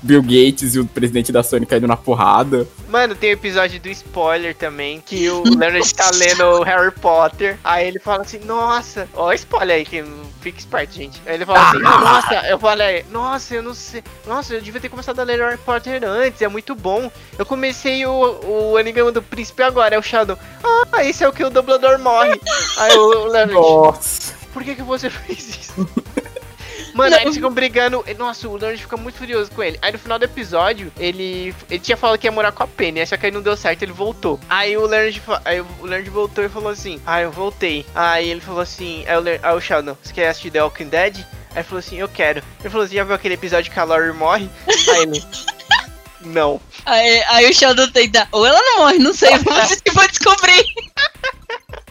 Bill Gates e o presidente da Sony caindo na porrada. Mano, tem o episódio do spoiler também, que o Leonard tá lendo Harry Potter. Aí ele fala assim, nossa, ó, spoiler aí, que fica esperto, gente. Aí ele fala assim, nossa, eu falei, nossa, eu não sei. Nossa, eu devia ter começado a ler Harry Potter antes, é muito bom. Eu comecei o, o Enigma do Príncipe agora, é o Shadow. Ah, esse é o que o dublador morre. Aí o Leonard, Nossa. por que, que você fez isso? Mano, aí eles ficam brigando. Nossa, o Leonard fica muito furioso com ele. Aí no final do episódio, ele, ele tinha falado que ia morar com a Penny, só que aí não deu certo, ele voltou. Aí o Leonard, aí o Leonard voltou e falou assim: Ah, eu voltei. Aí ele falou assim: Aí o, Le- aí o Sheldon, você quer assistir The Walking Dead? Aí ele falou assim: Eu quero. Ele falou assim: Já viu aquele episódio que a Laurie morre? Aí ele. Não. Aí, aí o Sheldon tenta. Ou ela não morre, não sei, que vão descobrir.